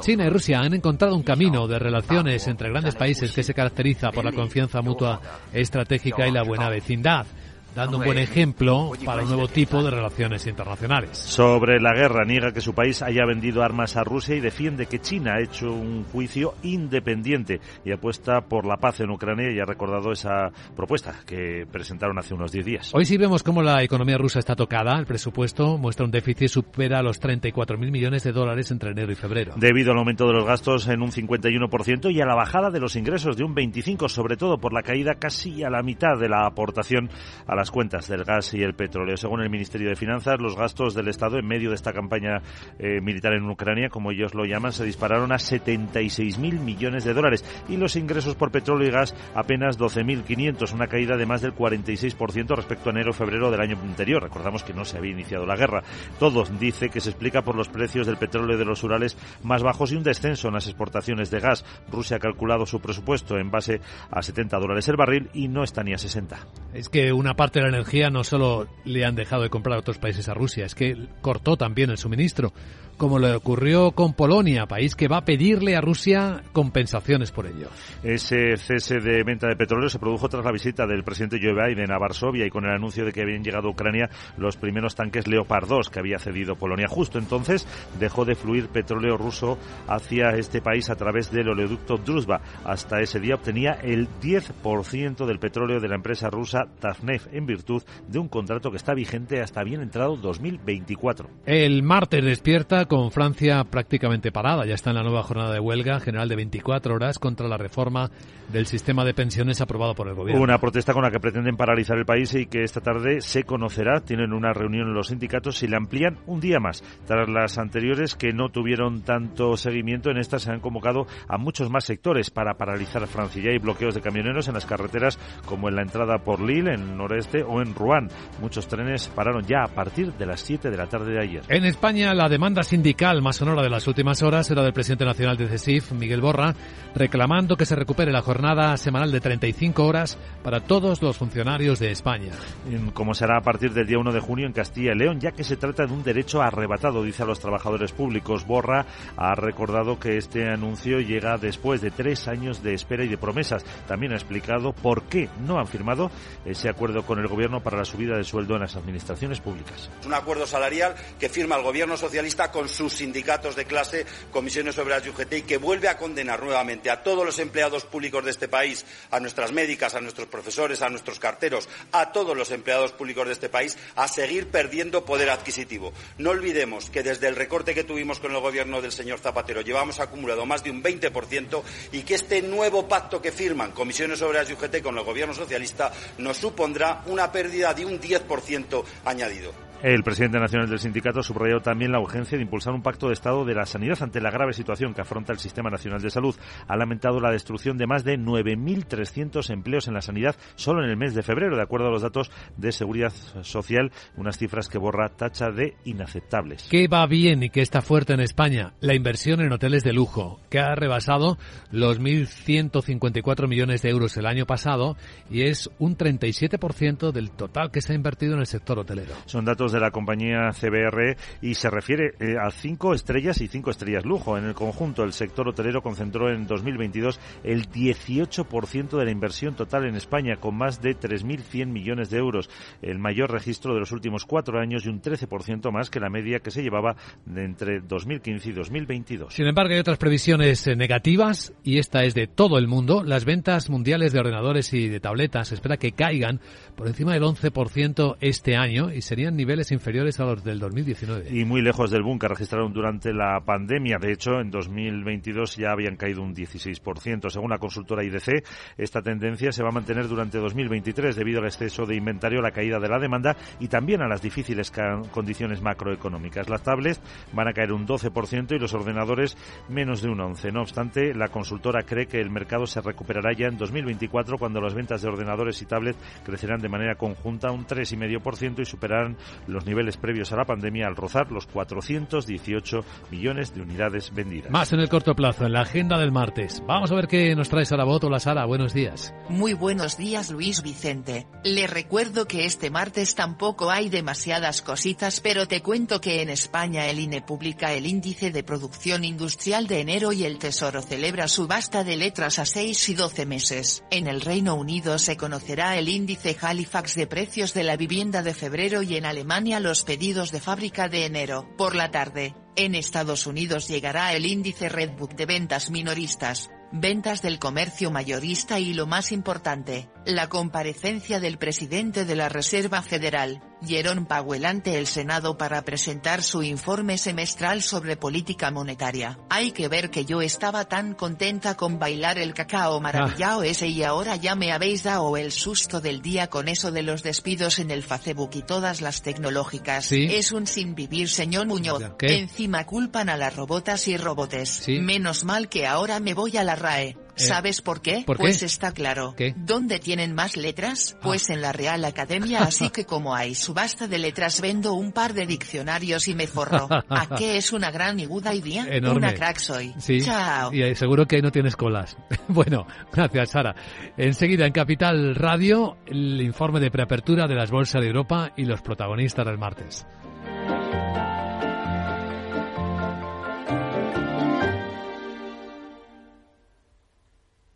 China y Rusia han encontrado un camino de relaciones entre grandes países que se caracteriza por la confianza mutua estratégica y la buena vecindad dando un buen ejemplo para un nuevo tipo de relaciones internacionales. Sobre la guerra, niega que su país haya vendido armas a Rusia y defiende que China ha hecho un juicio independiente y apuesta por la paz en Ucrania y ha recordado esa propuesta que presentaron hace unos 10 días. Hoy sí vemos cómo la economía rusa está tocada. El presupuesto muestra un déficit supera los 34.000 millones de dólares entre enero y febrero. Debido al aumento de los gastos en un 51% y a la bajada de los ingresos de un 25%, sobre todo por la caída casi a la mitad de la aportación a la las cuentas del gas y el petróleo. Según el Ministerio de Finanzas, los gastos del Estado en medio de esta campaña eh, militar en Ucrania, como ellos lo llaman, se dispararon a 76.000 millones de dólares y los ingresos por petróleo y gas apenas 12.500, una caída de más del 46% respecto a enero-febrero del año anterior. Recordamos que no se había iniciado la guerra. Todo dice que se explica por los precios del petróleo de los Urales más bajos y un descenso en las exportaciones de gas. Rusia ha calculado su presupuesto en base a 70 dólares el barril y no está ni a 60. Es que una parte de la energía no solo le han dejado de comprar a otros países a Rusia, es que cortó también el suministro como le ocurrió con Polonia, país que va a pedirle a Rusia compensaciones por ello. Ese cese de venta de petróleo se produjo tras la visita del presidente Joe Biden a Varsovia y con el anuncio de que habían llegado a Ucrania los primeros tanques Leopard 2 que había cedido Polonia. Justo entonces dejó de fluir petróleo ruso hacia este país a través del oleoducto Druzhba. Hasta ese día obtenía el 10% del petróleo de la empresa rusa Tatneft en virtud de un contrato que está vigente hasta bien entrado 2024. El martes despierta con Francia prácticamente parada. Ya está en la nueva jornada de huelga general de 24 horas contra la reforma del sistema de pensiones aprobado por el gobierno. Una protesta con la que pretenden paralizar el país y que esta tarde se conocerá. Tienen una reunión en los sindicatos y la amplían un día más. Tras las anteriores que no tuvieron tanto seguimiento, en estas se han convocado a muchos más sectores para paralizar Francia. Ya hay bloqueos de camioneros en las carreteras como en la entrada por Lille, en el noreste o en Rouen. Muchos trenes pararon ya a partir de las 7 de la tarde de ayer. En España, la demanda sindical más sonora de las últimas horas era del presidente nacional de CESIF, Miguel Borra, reclamando que se recupere la jornada semanal de 35 horas para todos los funcionarios de España. Como será a partir del día 1 de junio en Castilla y León, ya que se trata de un derecho arrebatado, dice a los trabajadores públicos. Borra ha recordado que este anuncio llega después de tres años de espera y de promesas. También ha explicado por qué no han firmado ese acuerdo con el Gobierno para la subida de sueldo en las administraciones públicas. Un acuerdo salarial que firma el Gobierno socialista con sus sindicatos de clase, comisiones obreras y UGT, y que vuelve a condenar nuevamente a todos los empleados públicos de este país, a nuestras médicas, a nuestros profesores, a nuestros carteros, a todos los empleados públicos de este país, a seguir perdiendo poder adquisitivo. No olvidemos que desde el recorte que tuvimos con el Gobierno del señor Zapatero llevamos acumulado más de un 20% y que este nuevo pacto que firman comisiones obreras y UGT con el Gobierno socialista nos supondrá una pérdida de un 10% añadido. El presidente nacional del sindicato subrayó también la urgencia de impulsar un pacto de Estado de la sanidad ante la grave situación que afronta el Sistema Nacional de Salud. Ha lamentado la destrucción de más de 9.300 empleos en la sanidad solo en el mes de febrero, de acuerdo a los datos de Seguridad Social, unas cifras que borra tacha de inaceptables. ¿Qué va bien y qué está fuerte en España? La inversión en hoteles de lujo, que ha rebasado los 1.154 millones de euros el año pasado y es un 37% del total que se ha invertido en el sector hotelero. Son datos de la compañía CBR y se refiere eh, a cinco estrellas y cinco estrellas lujo. En el conjunto, el sector hotelero concentró en 2022 el 18% de la inversión total en España, con más de 3.100 millones de euros, el mayor registro de los últimos cuatro años y un 13% más que la media que se llevaba de entre 2015 y 2022. Sin embargo, hay otras previsiones eh, negativas y esta es de todo el mundo. Las ventas mundiales de ordenadores y de tabletas se espera que caigan por encima del 11% este año y serían niveles inferiores a los del 2019. Y muy lejos del boom que registraron durante la pandemia. De hecho, en 2022 ya habían caído un 16%. Según la consultora IDC, esta tendencia se va a mantener durante 2023 debido al exceso de inventario, la caída de la demanda y también a las difíciles condiciones macroeconómicas. Las tablets van a caer un 12% y los ordenadores menos de un 11%. No obstante, la consultora cree que el mercado se recuperará ya en 2024 cuando las ventas de ordenadores y tablets crecerán de manera conjunta un 3,5% y superarán los niveles previos a la pandemia al rozar los 418 millones de unidades vendidas. Más en el corto plazo, en la agenda del martes. Vamos a ver qué nos trae Sara Bot. la Sara, buenos días. Muy buenos días, Luis Vicente. Le recuerdo que este martes tampoco hay demasiadas cositas, pero te cuento que en España el INE publica el índice de producción industrial de enero y el Tesoro celebra subasta de letras a 6 y 12 meses. En el Reino Unido se conocerá el índice Halifax de precios de la vivienda de febrero y en Alemania los pedidos de fábrica de enero. Por la tarde, en Estados Unidos llegará el índice Redbook de ventas minoristas, ventas del comercio mayorista y lo más importante, la comparecencia del presidente de la Reserva Federal, Jerome Powell ante el Senado para presentar su informe semestral sobre política monetaria. Hay que ver que yo estaba tan contenta con bailar el cacao maravillado ah. ese y ahora ya me habéis dado el susto del día con eso de los despidos en el Facebook y todas las tecnológicas. Es un sin vivir señor Muñoz. Encima culpan a las robotas y robotes. Menos mal que ahora me voy a la RAE. Eh, ¿Sabes por qué? Pues está claro. ¿Dónde tienen más letras? Ah. Pues en la Real Academia, así que como hay subasta de letras vendo un par de diccionarios y me forro. ¿A qué es una gran iguda idea? Una crack soy. Chao. Y seguro que no tienes colas. bueno, gracias Sara. Enseguida en Capital Radio, el informe de preapertura de las bolsas de Europa y los protagonistas del martes.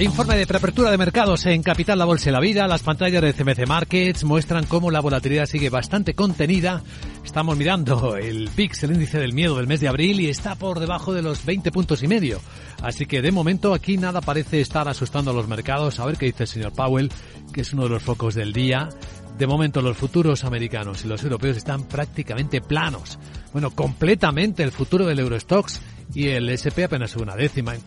Informe de preapertura de mercados en Capital, la Bolsa y la Vida. Las pantallas de CMC Markets muestran cómo la volatilidad sigue bastante contenida. Estamos mirando el PIX, el índice del miedo del mes de abril, y está por debajo de los 20 puntos y medio. Así que de momento aquí nada parece estar asustando a los mercados. A ver qué dice el señor Powell, que es uno de los focos del día. De momento los futuros americanos y los europeos están prácticamente planos. Bueno, completamente el futuro del Eurostox y el SP apenas una décima en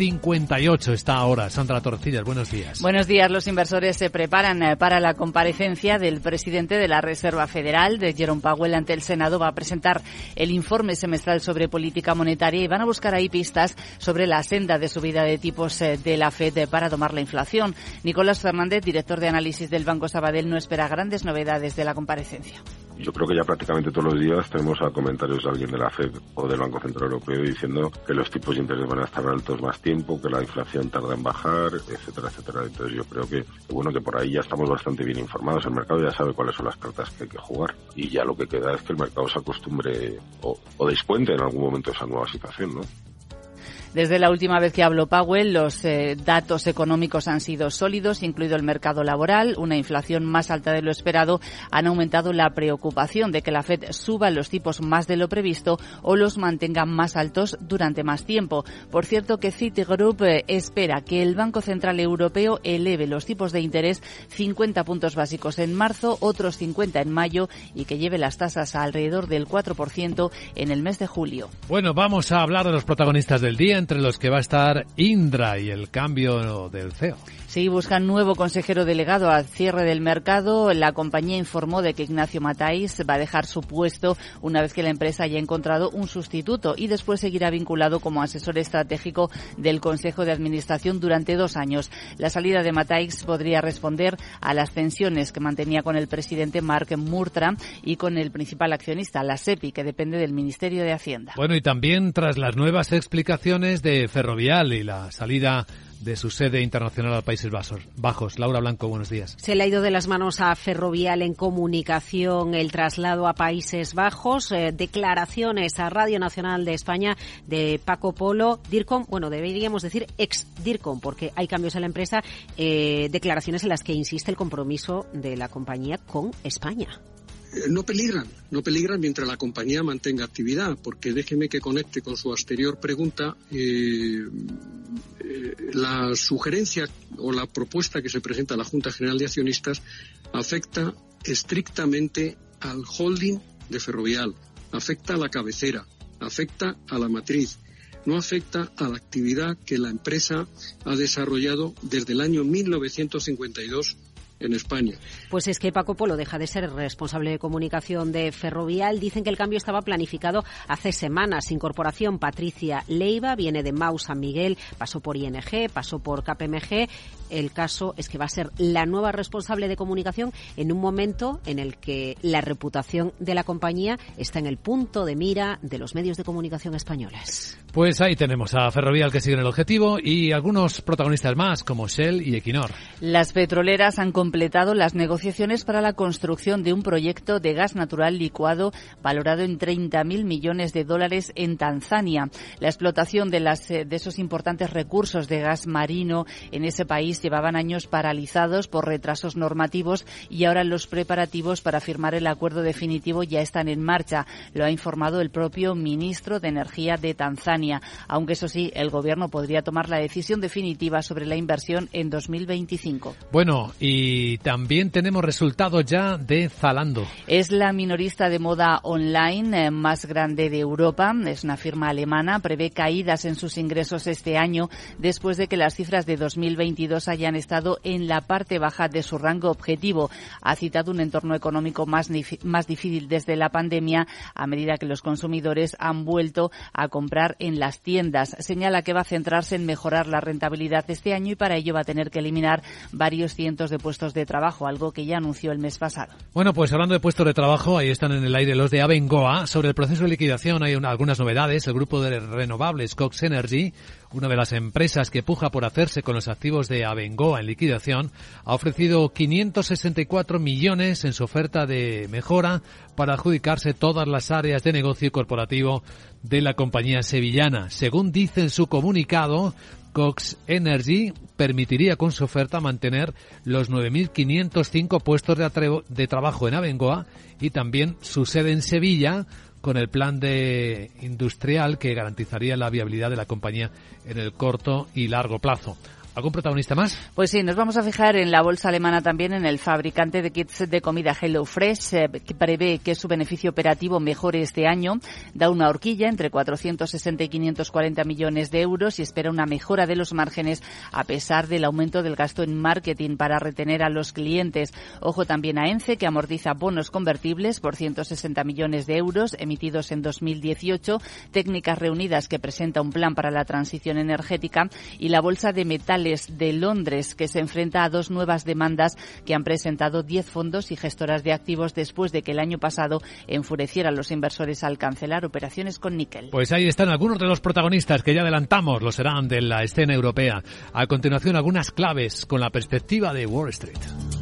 4.058 está ahora. Sandra Torcillas, buenos días. Buenos días. Los inversores se preparan eh, para la comparecencia del presidente de la Reserva Federal, de Jerome Powell, ante el Senado. Va a presentar el informe semestral sobre política monetaria y van a buscar ahí pistas sobre la senda de subida de tipos eh, de la Fed para domar la inflación. Nicolás Fernández, director de análisis del Banco Sabadell, no espera grandes novedades de la comparecencia. Yo creo que ya prácticamente todos los días tenemos a comentarios de alguien de la Fed o del Banco Central Europeo diciendo que los tipos de interés van a estar altos más tiempo, que la inflación tarda en bajar, etcétera, etcétera. Entonces yo creo que, bueno, que por ahí ya estamos bastante bien informados. El mercado ya sabe cuáles son las cartas que hay que jugar y ya lo que queda es que el mercado se acostumbre o, o descuente en algún momento esa nueva situación, ¿no? Desde la última vez que habló Powell, los eh, datos económicos han sido sólidos, incluido el mercado laboral. Una inflación más alta de lo esperado han aumentado la preocupación de que la Fed suba los tipos más de lo previsto o los mantenga más altos durante más tiempo. Por cierto, que Citigroup eh, espera que el Banco Central Europeo eleve los tipos de interés 50 puntos básicos en marzo, otros 50 en mayo y que lleve las tasas a alrededor del 4% en el mes de julio. Bueno, vamos a hablar de los protagonistas del día entre los que va a estar Indra y el cambio del CEO. Sí, buscan nuevo consejero delegado al cierre del mercado. La compañía informó de que Ignacio Matáis va a dejar su puesto una vez que la empresa haya encontrado un sustituto y después seguirá vinculado como asesor estratégico del Consejo de Administración durante dos años. La salida de Matáis podría responder a las tensiones que mantenía con el presidente Mark Murtra y con el principal accionista, la SEPI, que depende del Ministerio de Hacienda. Bueno, y también tras las nuevas explicaciones de Ferrovial y la salida de su sede internacional a Países Bajos. Laura Blanco, buenos días. Se le ha ido de las manos a Ferrovial en comunicación el traslado a Países Bajos. Eh, declaraciones a Radio Nacional de España de Paco Polo, DIRCOM, bueno, deberíamos decir ex DIRCOM, porque hay cambios en la empresa. Eh, declaraciones en las que insiste el compromiso de la compañía con España. Eh, no peligran, no peligran mientras la compañía mantenga actividad, porque déjeme que conecte con su anterior pregunta. Eh, eh, la sugerencia o la propuesta que se presenta a la Junta General de Accionistas afecta estrictamente al holding de Ferrovial, afecta a la cabecera, afecta a la matriz, no afecta a la actividad que la empresa ha desarrollado desde el año 1952 en España. Pues es que Paco Polo deja de ser responsable de comunicación de Ferrovial. Dicen que el cambio estaba planificado hace semanas. Incorporación Patricia Leiva viene de Mau San Miguel, pasó por ING, pasó por KPMG. El caso es que va a ser la nueva responsable de comunicación en un momento en el que la reputación de la compañía está en el punto de mira de los medios de comunicación españoles. Pues ahí tenemos a Ferrovial que sigue en el objetivo y algunos protagonistas más como Shell y Equinor. Las petroleras han completado las negociaciones para la construcción de un proyecto de gas natural licuado valorado en 30.000 millones de dólares en Tanzania. La explotación de, las, eh, de esos importantes recursos de gas marino en ese país llevaban años paralizados por retrasos normativos y ahora los preparativos para firmar el acuerdo definitivo ya están en marcha. Lo ha informado el propio ministro de Energía de Tanzania, aunque eso sí, el gobierno podría tomar la decisión definitiva sobre la inversión en 2025. Bueno, y y también tenemos resultados ya de Zalando. Es la minorista de moda online eh, más grande de Europa. Es una firma alemana. Prevé caídas en sus ingresos este año después de que las cifras de 2022 hayan estado en la parte baja de su rango objetivo. Ha citado un entorno económico más, más difícil desde la pandemia a medida que los consumidores han vuelto a comprar en las tiendas. Señala que va a centrarse en mejorar la rentabilidad este año y para ello va a tener que eliminar varios cientos de puestos puestos de trabajo, algo que ya anunció el mes pasado. Bueno, pues hablando de puestos de trabajo, ahí están en el aire los de Abengoa. Sobre el proceso de liquidación hay algunas novedades. El grupo de renovables Cox Energy, una de las empresas que puja por hacerse con los activos de Abengoa en liquidación, ha ofrecido 564 millones en su oferta de mejora para adjudicarse todas las áreas de negocio corporativo de la compañía sevillana. Según dice en su comunicado, Cox Energy permitiría con su oferta mantener los 9.505 puestos de, de, trabajo en Abengoa y también su sede en Sevilla con el plan de industrial que garantizaría la viabilidad de la compañía en el corto y largo plazo. ¿Algún protagonista más? Pues sí, nos vamos a fijar en la bolsa alemana también, en el fabricante de kits de comida HelloFresh, eh, que prevé que su beneficio operativo mejore este año. Da una horquilla entre 460 y 540 millones de euros y espera una mejora de los márgenes a pesar del aumento del gasto en marketing para retener a los clientes. Ojo también a ENCE, que amortiza bonos convertibles por 160 millones de euros emitidos en 2018. Técnicas Reunidas, que presenta un plan para la transición energética. Y la bolsa de metal de Londres, que se enfrenta a dos nuevas demandas que han presentado 10 fondos y gestoras de activos después de que el año pasado enfurecieran los inversores al cancelar operaciones con níquel. Pues ahí están algunos de los protagonistas que ya adelantamos, lo serán de la escena europea. A continuación, algunas claves con la perspectiva de Wall Street.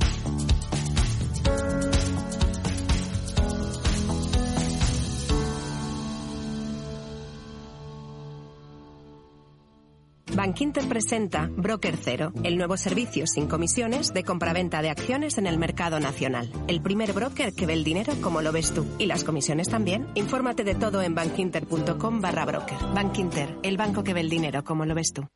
Bankinter presenta Broker Cero, el nuevo servicio sin comisiones de compraventa de acciones en el mercado nacional. El primer broker que ve el dinero como lo ves tú. Y las comisiones también. Infórmate de todo en bankinter.com barra broker. Bankinter, el banco que ve el dinero como lo ves tú.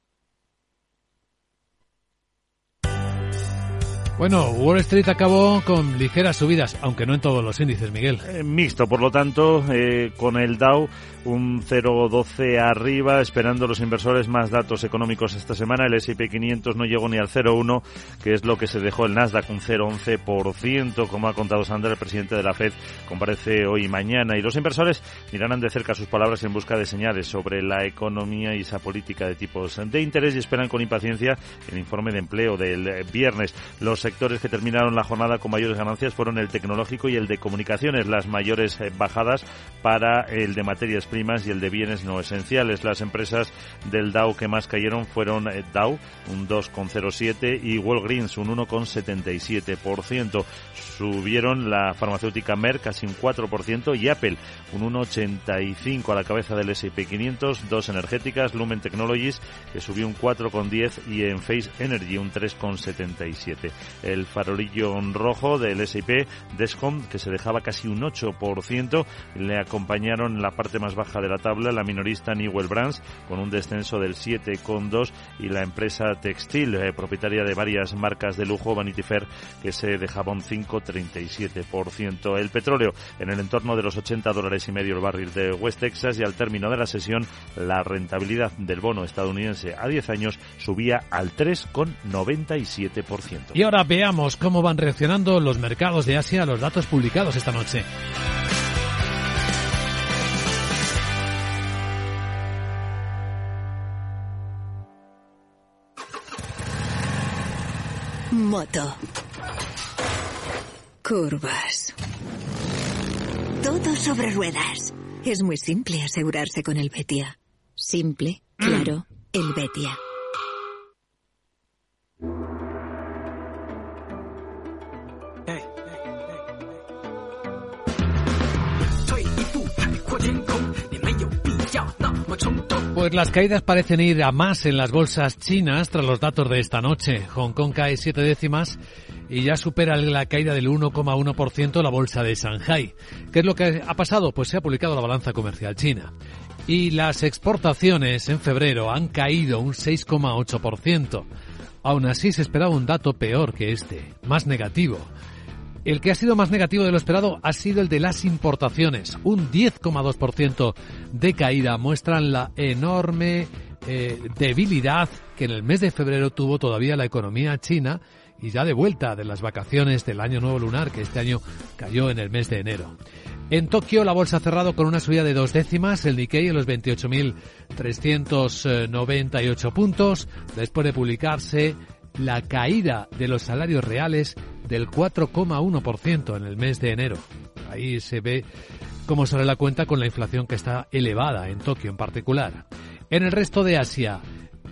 Bueno, Wall Street acabó con ligeras subidas, aunque no en todos los índices, Miguel. Eh, mixto, por lo tanto, eh, con el Dow un 0,12 arriba, esperando los inversores más datos económicos esta semana. El S&P 500 no llegó ni al 0,1, que es lo que se dejó el Nasdaq, un 0,11%, como ha contado Sandra, el presidente de la Fed, comparece hoy y mañana. Y los inversores mirarán de cerca sus palabras en busca de señales sobre la economía y esa política de tipos de interés y esperan con impaciencia el informe de empleo del viernes. Los sectores que terminaron la jornada con mayores ganancias fueron el tecnológico y el de comunicaciones, las mayores eh, bajadas para el de materias primas y el de bienes no esenciales. Las empresas del Dow que más cayeron fueron eh, Dow, un 2,07 y Walgreens, un 1,77%. Subieron la farmacéutica Merck casi un 4% y Apple, un 1,85 a la cabeza del S&P 500. Dos energéticas, Lumen Technologies, que subió un 4,10 y en Face Energy un 3,77. El farolillo rojo del S&P Descom, que se dejaba casi un 8%, le acompañaron en la parte más baja de la tabla la minorista Newell Brands con un descenso del 7,2 y la empresa textil eh, propietaria de varias marcas de lujo Vanity Fair que se dejaba un 5,37%. El petróleo en el entorno de los 80 dólares y medio el barril de West Texas y al término de la sesión la rentabilidad del bono estadounidense a 10 años subía al 3,97%. Y ahora veamos cómo van reaccionando los mercados de Asia a los datos publicados esta noche. Moto. Curvas. Todo sobre ruedas. Es muy simple asegurarse con el Betia. Simple, claro, el Betia. Pues las caídas parecen ir a más en las bolsas chinas tras los datos de esta noche. Hong Kong cae siete décimas y ya supera la caída del 1,1% la bolsa de Shanghai. ¿Qué es lo que ha pasado? Pues se ha publicado la balanza comercial china. Y las exportaciones en febrero han caído un 6,8%. Aún así se esperaba un dato peor que este, más negativo. El que ha sido más negativo de lo esperado ha sido el de las importaciones. Un 10,2% de caída muestran la enorme eh, debilidad que en el mes de febrero tuvo todavía la economía china y ya de vuelta de las vacaciones del año nuevo lunar que este año cayó en el mes de enero. En Tokio la bolsa ha cerrado con una subida de dos décimas, el Nikkei en los 28.398 puntos, después de publicarse la caída de los salarios reales del 4,1% en el mes de enero. Ahí se ve cómo sale la cuenta con la inflación que está elevada en Tokio en particular. En el resto de Asia,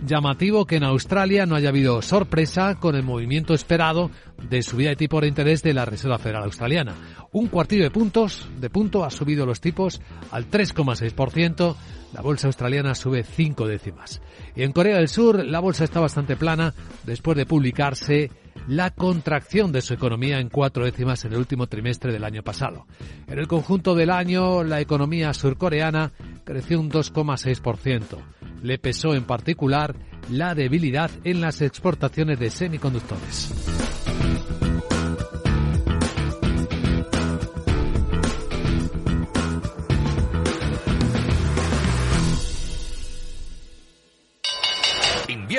Llamativo que en Australia no haya habido sorpresa con el movimiento esperado de subida de tipo de interés de la Reserva Federal Australiana. Un cuartillo de puntos, de punto ha subido los tipos al 3,6%. La bolsa australiana sube cinco décimas. Y en Corea del Sur la bolsa está bastante plana después de publicarse la contracción de su economía en cuatro décimas en el último trimestre del año pasado. En el conjunto del año, la economía surcoreana creció un 2,6% le pesó en particular la debilidad en las exportaciones de semiconductores.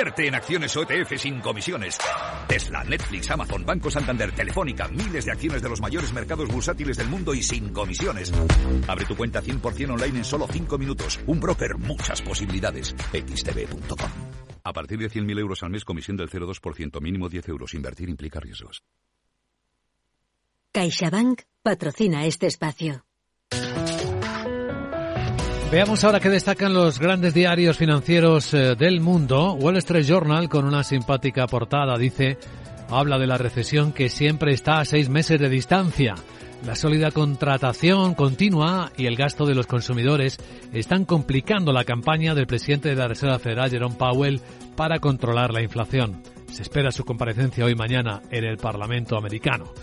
Invierte en acciones OTF sin comisiones. Tesla, Netflix, Amazon, Banco Santander, Telefónica, miles de acciones de los mayores mercados bursátiles del mundo y sin comisiones. Abre tu cuenta 100% online en solo 5 minutos. Un broker, muchas posibilidades. xtb.com. A partir de 100.000 euros al mes, comisión del 0,2%, mínimo 10 euros. Invertir implica riesgos. CaixaBank patrocina este espacio. Veamos ahora qué destacan los grandes diarios financieros eh, del mundo. Wall Street Journal, con una simpática portada, dice, habla de la recesión que siempre está a seis meses de distancia. La sólida contratación continua y el gasto de los consumidores están complicando la campaña del presidente de la Reserva Federal, Jerome Powell, para controlar la inflación. Se espera su comparecencia hoy mañana en el Parlamento americano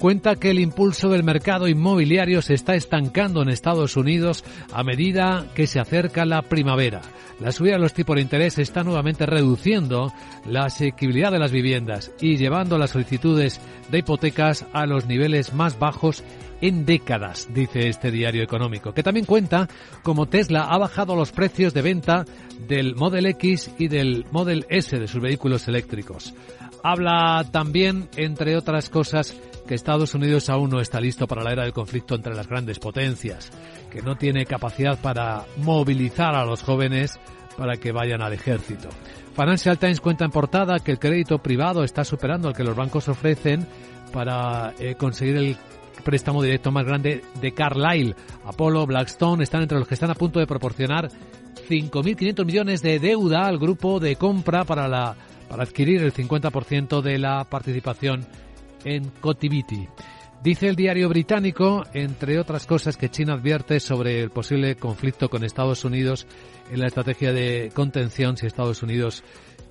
cuenta que el impulso del mercado inmobiliario se está estancando en Estados Unidos a medida que se acerca la primavera. La subida de los tipos de interés está nuevamente reduciendo la asequibilidad de las viviendas y llevando las solicitudes de hipotecas a los niveles más bajos en décadas, dice este diario económico, que también cuenta como Tesla ha bajado los precios de venta del Model X y del Model S de sus vehículos eléctricos. Habla también, entre otras cosas, que Estados Unidos aún no está listo para la era del conflicto entre las grandes potencias, que no tiene capacidad para movilizar a los jóvenes para que vayan al ejército. Financial Times cuenta en portada que el crédito privado está superando al que los bancos ofrecen para eh, conseguir el préstamo directo más grande de Carlyle. Apollo, Blackstone están entre los que están a punto de proporcionar 5.500 millones de deuda al grupo de compra para la para adquirir el 50% de la participación en Cotiviti. Dice el diario británico, entre otras cosas, que China advierte sobre el posible conflicto con Estados Unidos en la estrategia de contención si Estados Unidos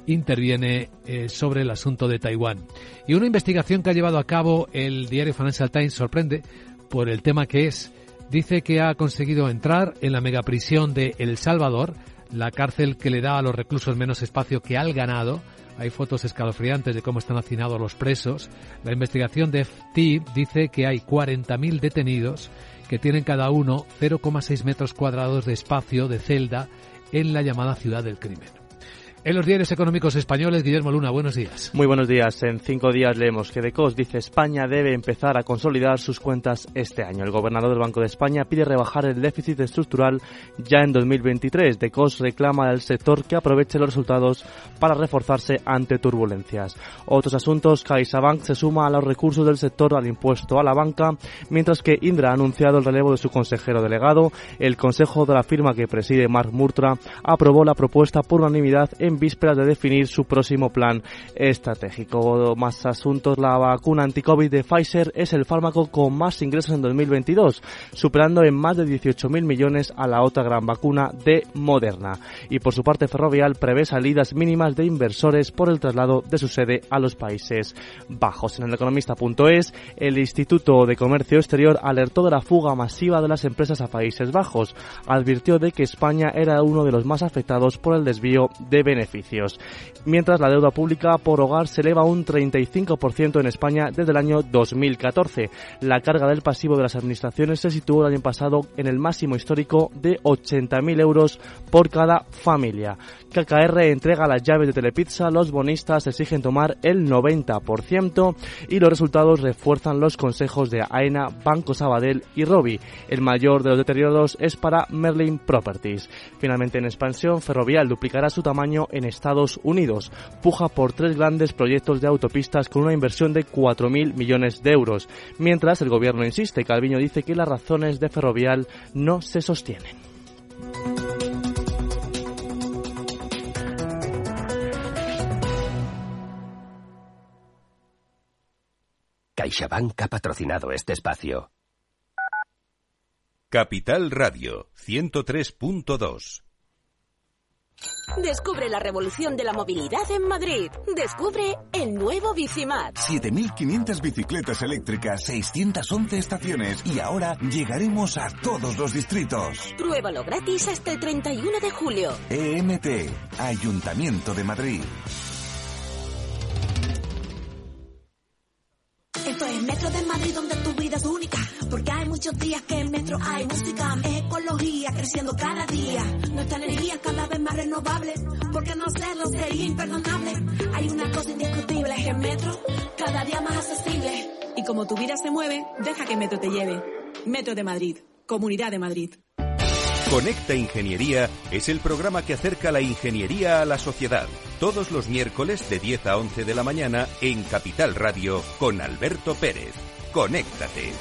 interviene eh, sobre el asunto de Taiwán. Y una investigación que ha llevado a cabo el diario Financial Times sorprende por el tema que es. Dice que ha conseguido entrar en la megaprisión de El Salvador, la cárcel que le da a los reclusos menos espacio que al ganado, hay fotos escalofriantes de cómo están hacinados los presos. La investigación de FTIP dice que hay 40.000 detenidos que tienen cada uno 0,6 metros cuadrados de espacio de celda en la llamada ciudad del crimen. En los diarios económicos españoles, Guillermo Luna, buenos días. Muy buenos días. En cinco días leemos que Decos dice España debe empezar a consolidar sus cuentas este año. El gobernador del Banco de España pide rebajar el déficit estructural ya en 2023. Decos reclama al sector que aproveche los resultados para reforzarse ante turbulencias. Otros asuntos, CaixaBank se suma a los recursos del sector al impuesto a la banca, mientras que Indra ha anunciado el relevo de su consejero delegado. El consejo de la firma que preside Mark Murtra aprobó la propuesta por unanimidad en vísperas de definir su próximo plan estratégico. Más asuntos, la vacuna anticovid de Pfizer es el fármaco con más ingresos en 2022, superando en más de 18.000 millones a la otra gran vacuna de Moderna. Y por su parte, Ferrovial prevé salidas mínimas de inversores por el traslado de su sede a los Países Bajos. En el economista.es, el Instituto de Comercio Exterior alertó de la fuga masiva de las empresas a Países Bajos. Advirtió de que España era uno de los más afectados por el desvío de beneficios beneficios. Mientras la deuda pública por hogar se eleva un 35% en España desde el año 2014. La carga del pasivo de las administraciones se situó el año pasado en el máximo histórico de 80.000 euros por cada familia. KKR entrega las llaves de Telepizza, los bonistas exigen tomar el 90% y los resultados refuerzan los consejos de AENA, Banco Sabadell y Robi. El mayor de los deterioros es para Merlin Properties. Finalmente en expansión, Ferrovial duplicará su tamaño en Estados Unidos. Puja por tres grandes proyectos de autopistas con una inversión de 4.000 millones de euros. Mientras el gobierno insiste, Calviño dice que las razones de Ferrovial no se sostienen. CaixaBank ha patrocinado este espacio. Capital Radio 103.2 Descubre la revolución de la movilidad en Madrid. Descubre el nuevo Bicimat. 7.500 bicicletas eléctricas, 611 estaciones y ahora llegaremos a todos los distritos. Pruébalo gratis hasta el 31 de julio. EMT, Ayuntamiento de Madrid. Esto es Metro de Madrid donde tu vida es. Muchos días que en Metro hay música, ecología creciendo cada día. Nuestra energía cada vez más renovable. Porque no hacerlo sería imperdonable. Hay una cosa indiscutible, es que Metro cada día más accesible. Y como tu vida se mueve, deja que Metro te lleve. Metro de Madrid, Comunidad de Madrid. Conecta Ingeniería es el programa que acerca la ingeniería a la sociedad. Todos los miércoles de 10 a 11 de la mañana en Capital Radio con Alberto Pérez. Conéctate.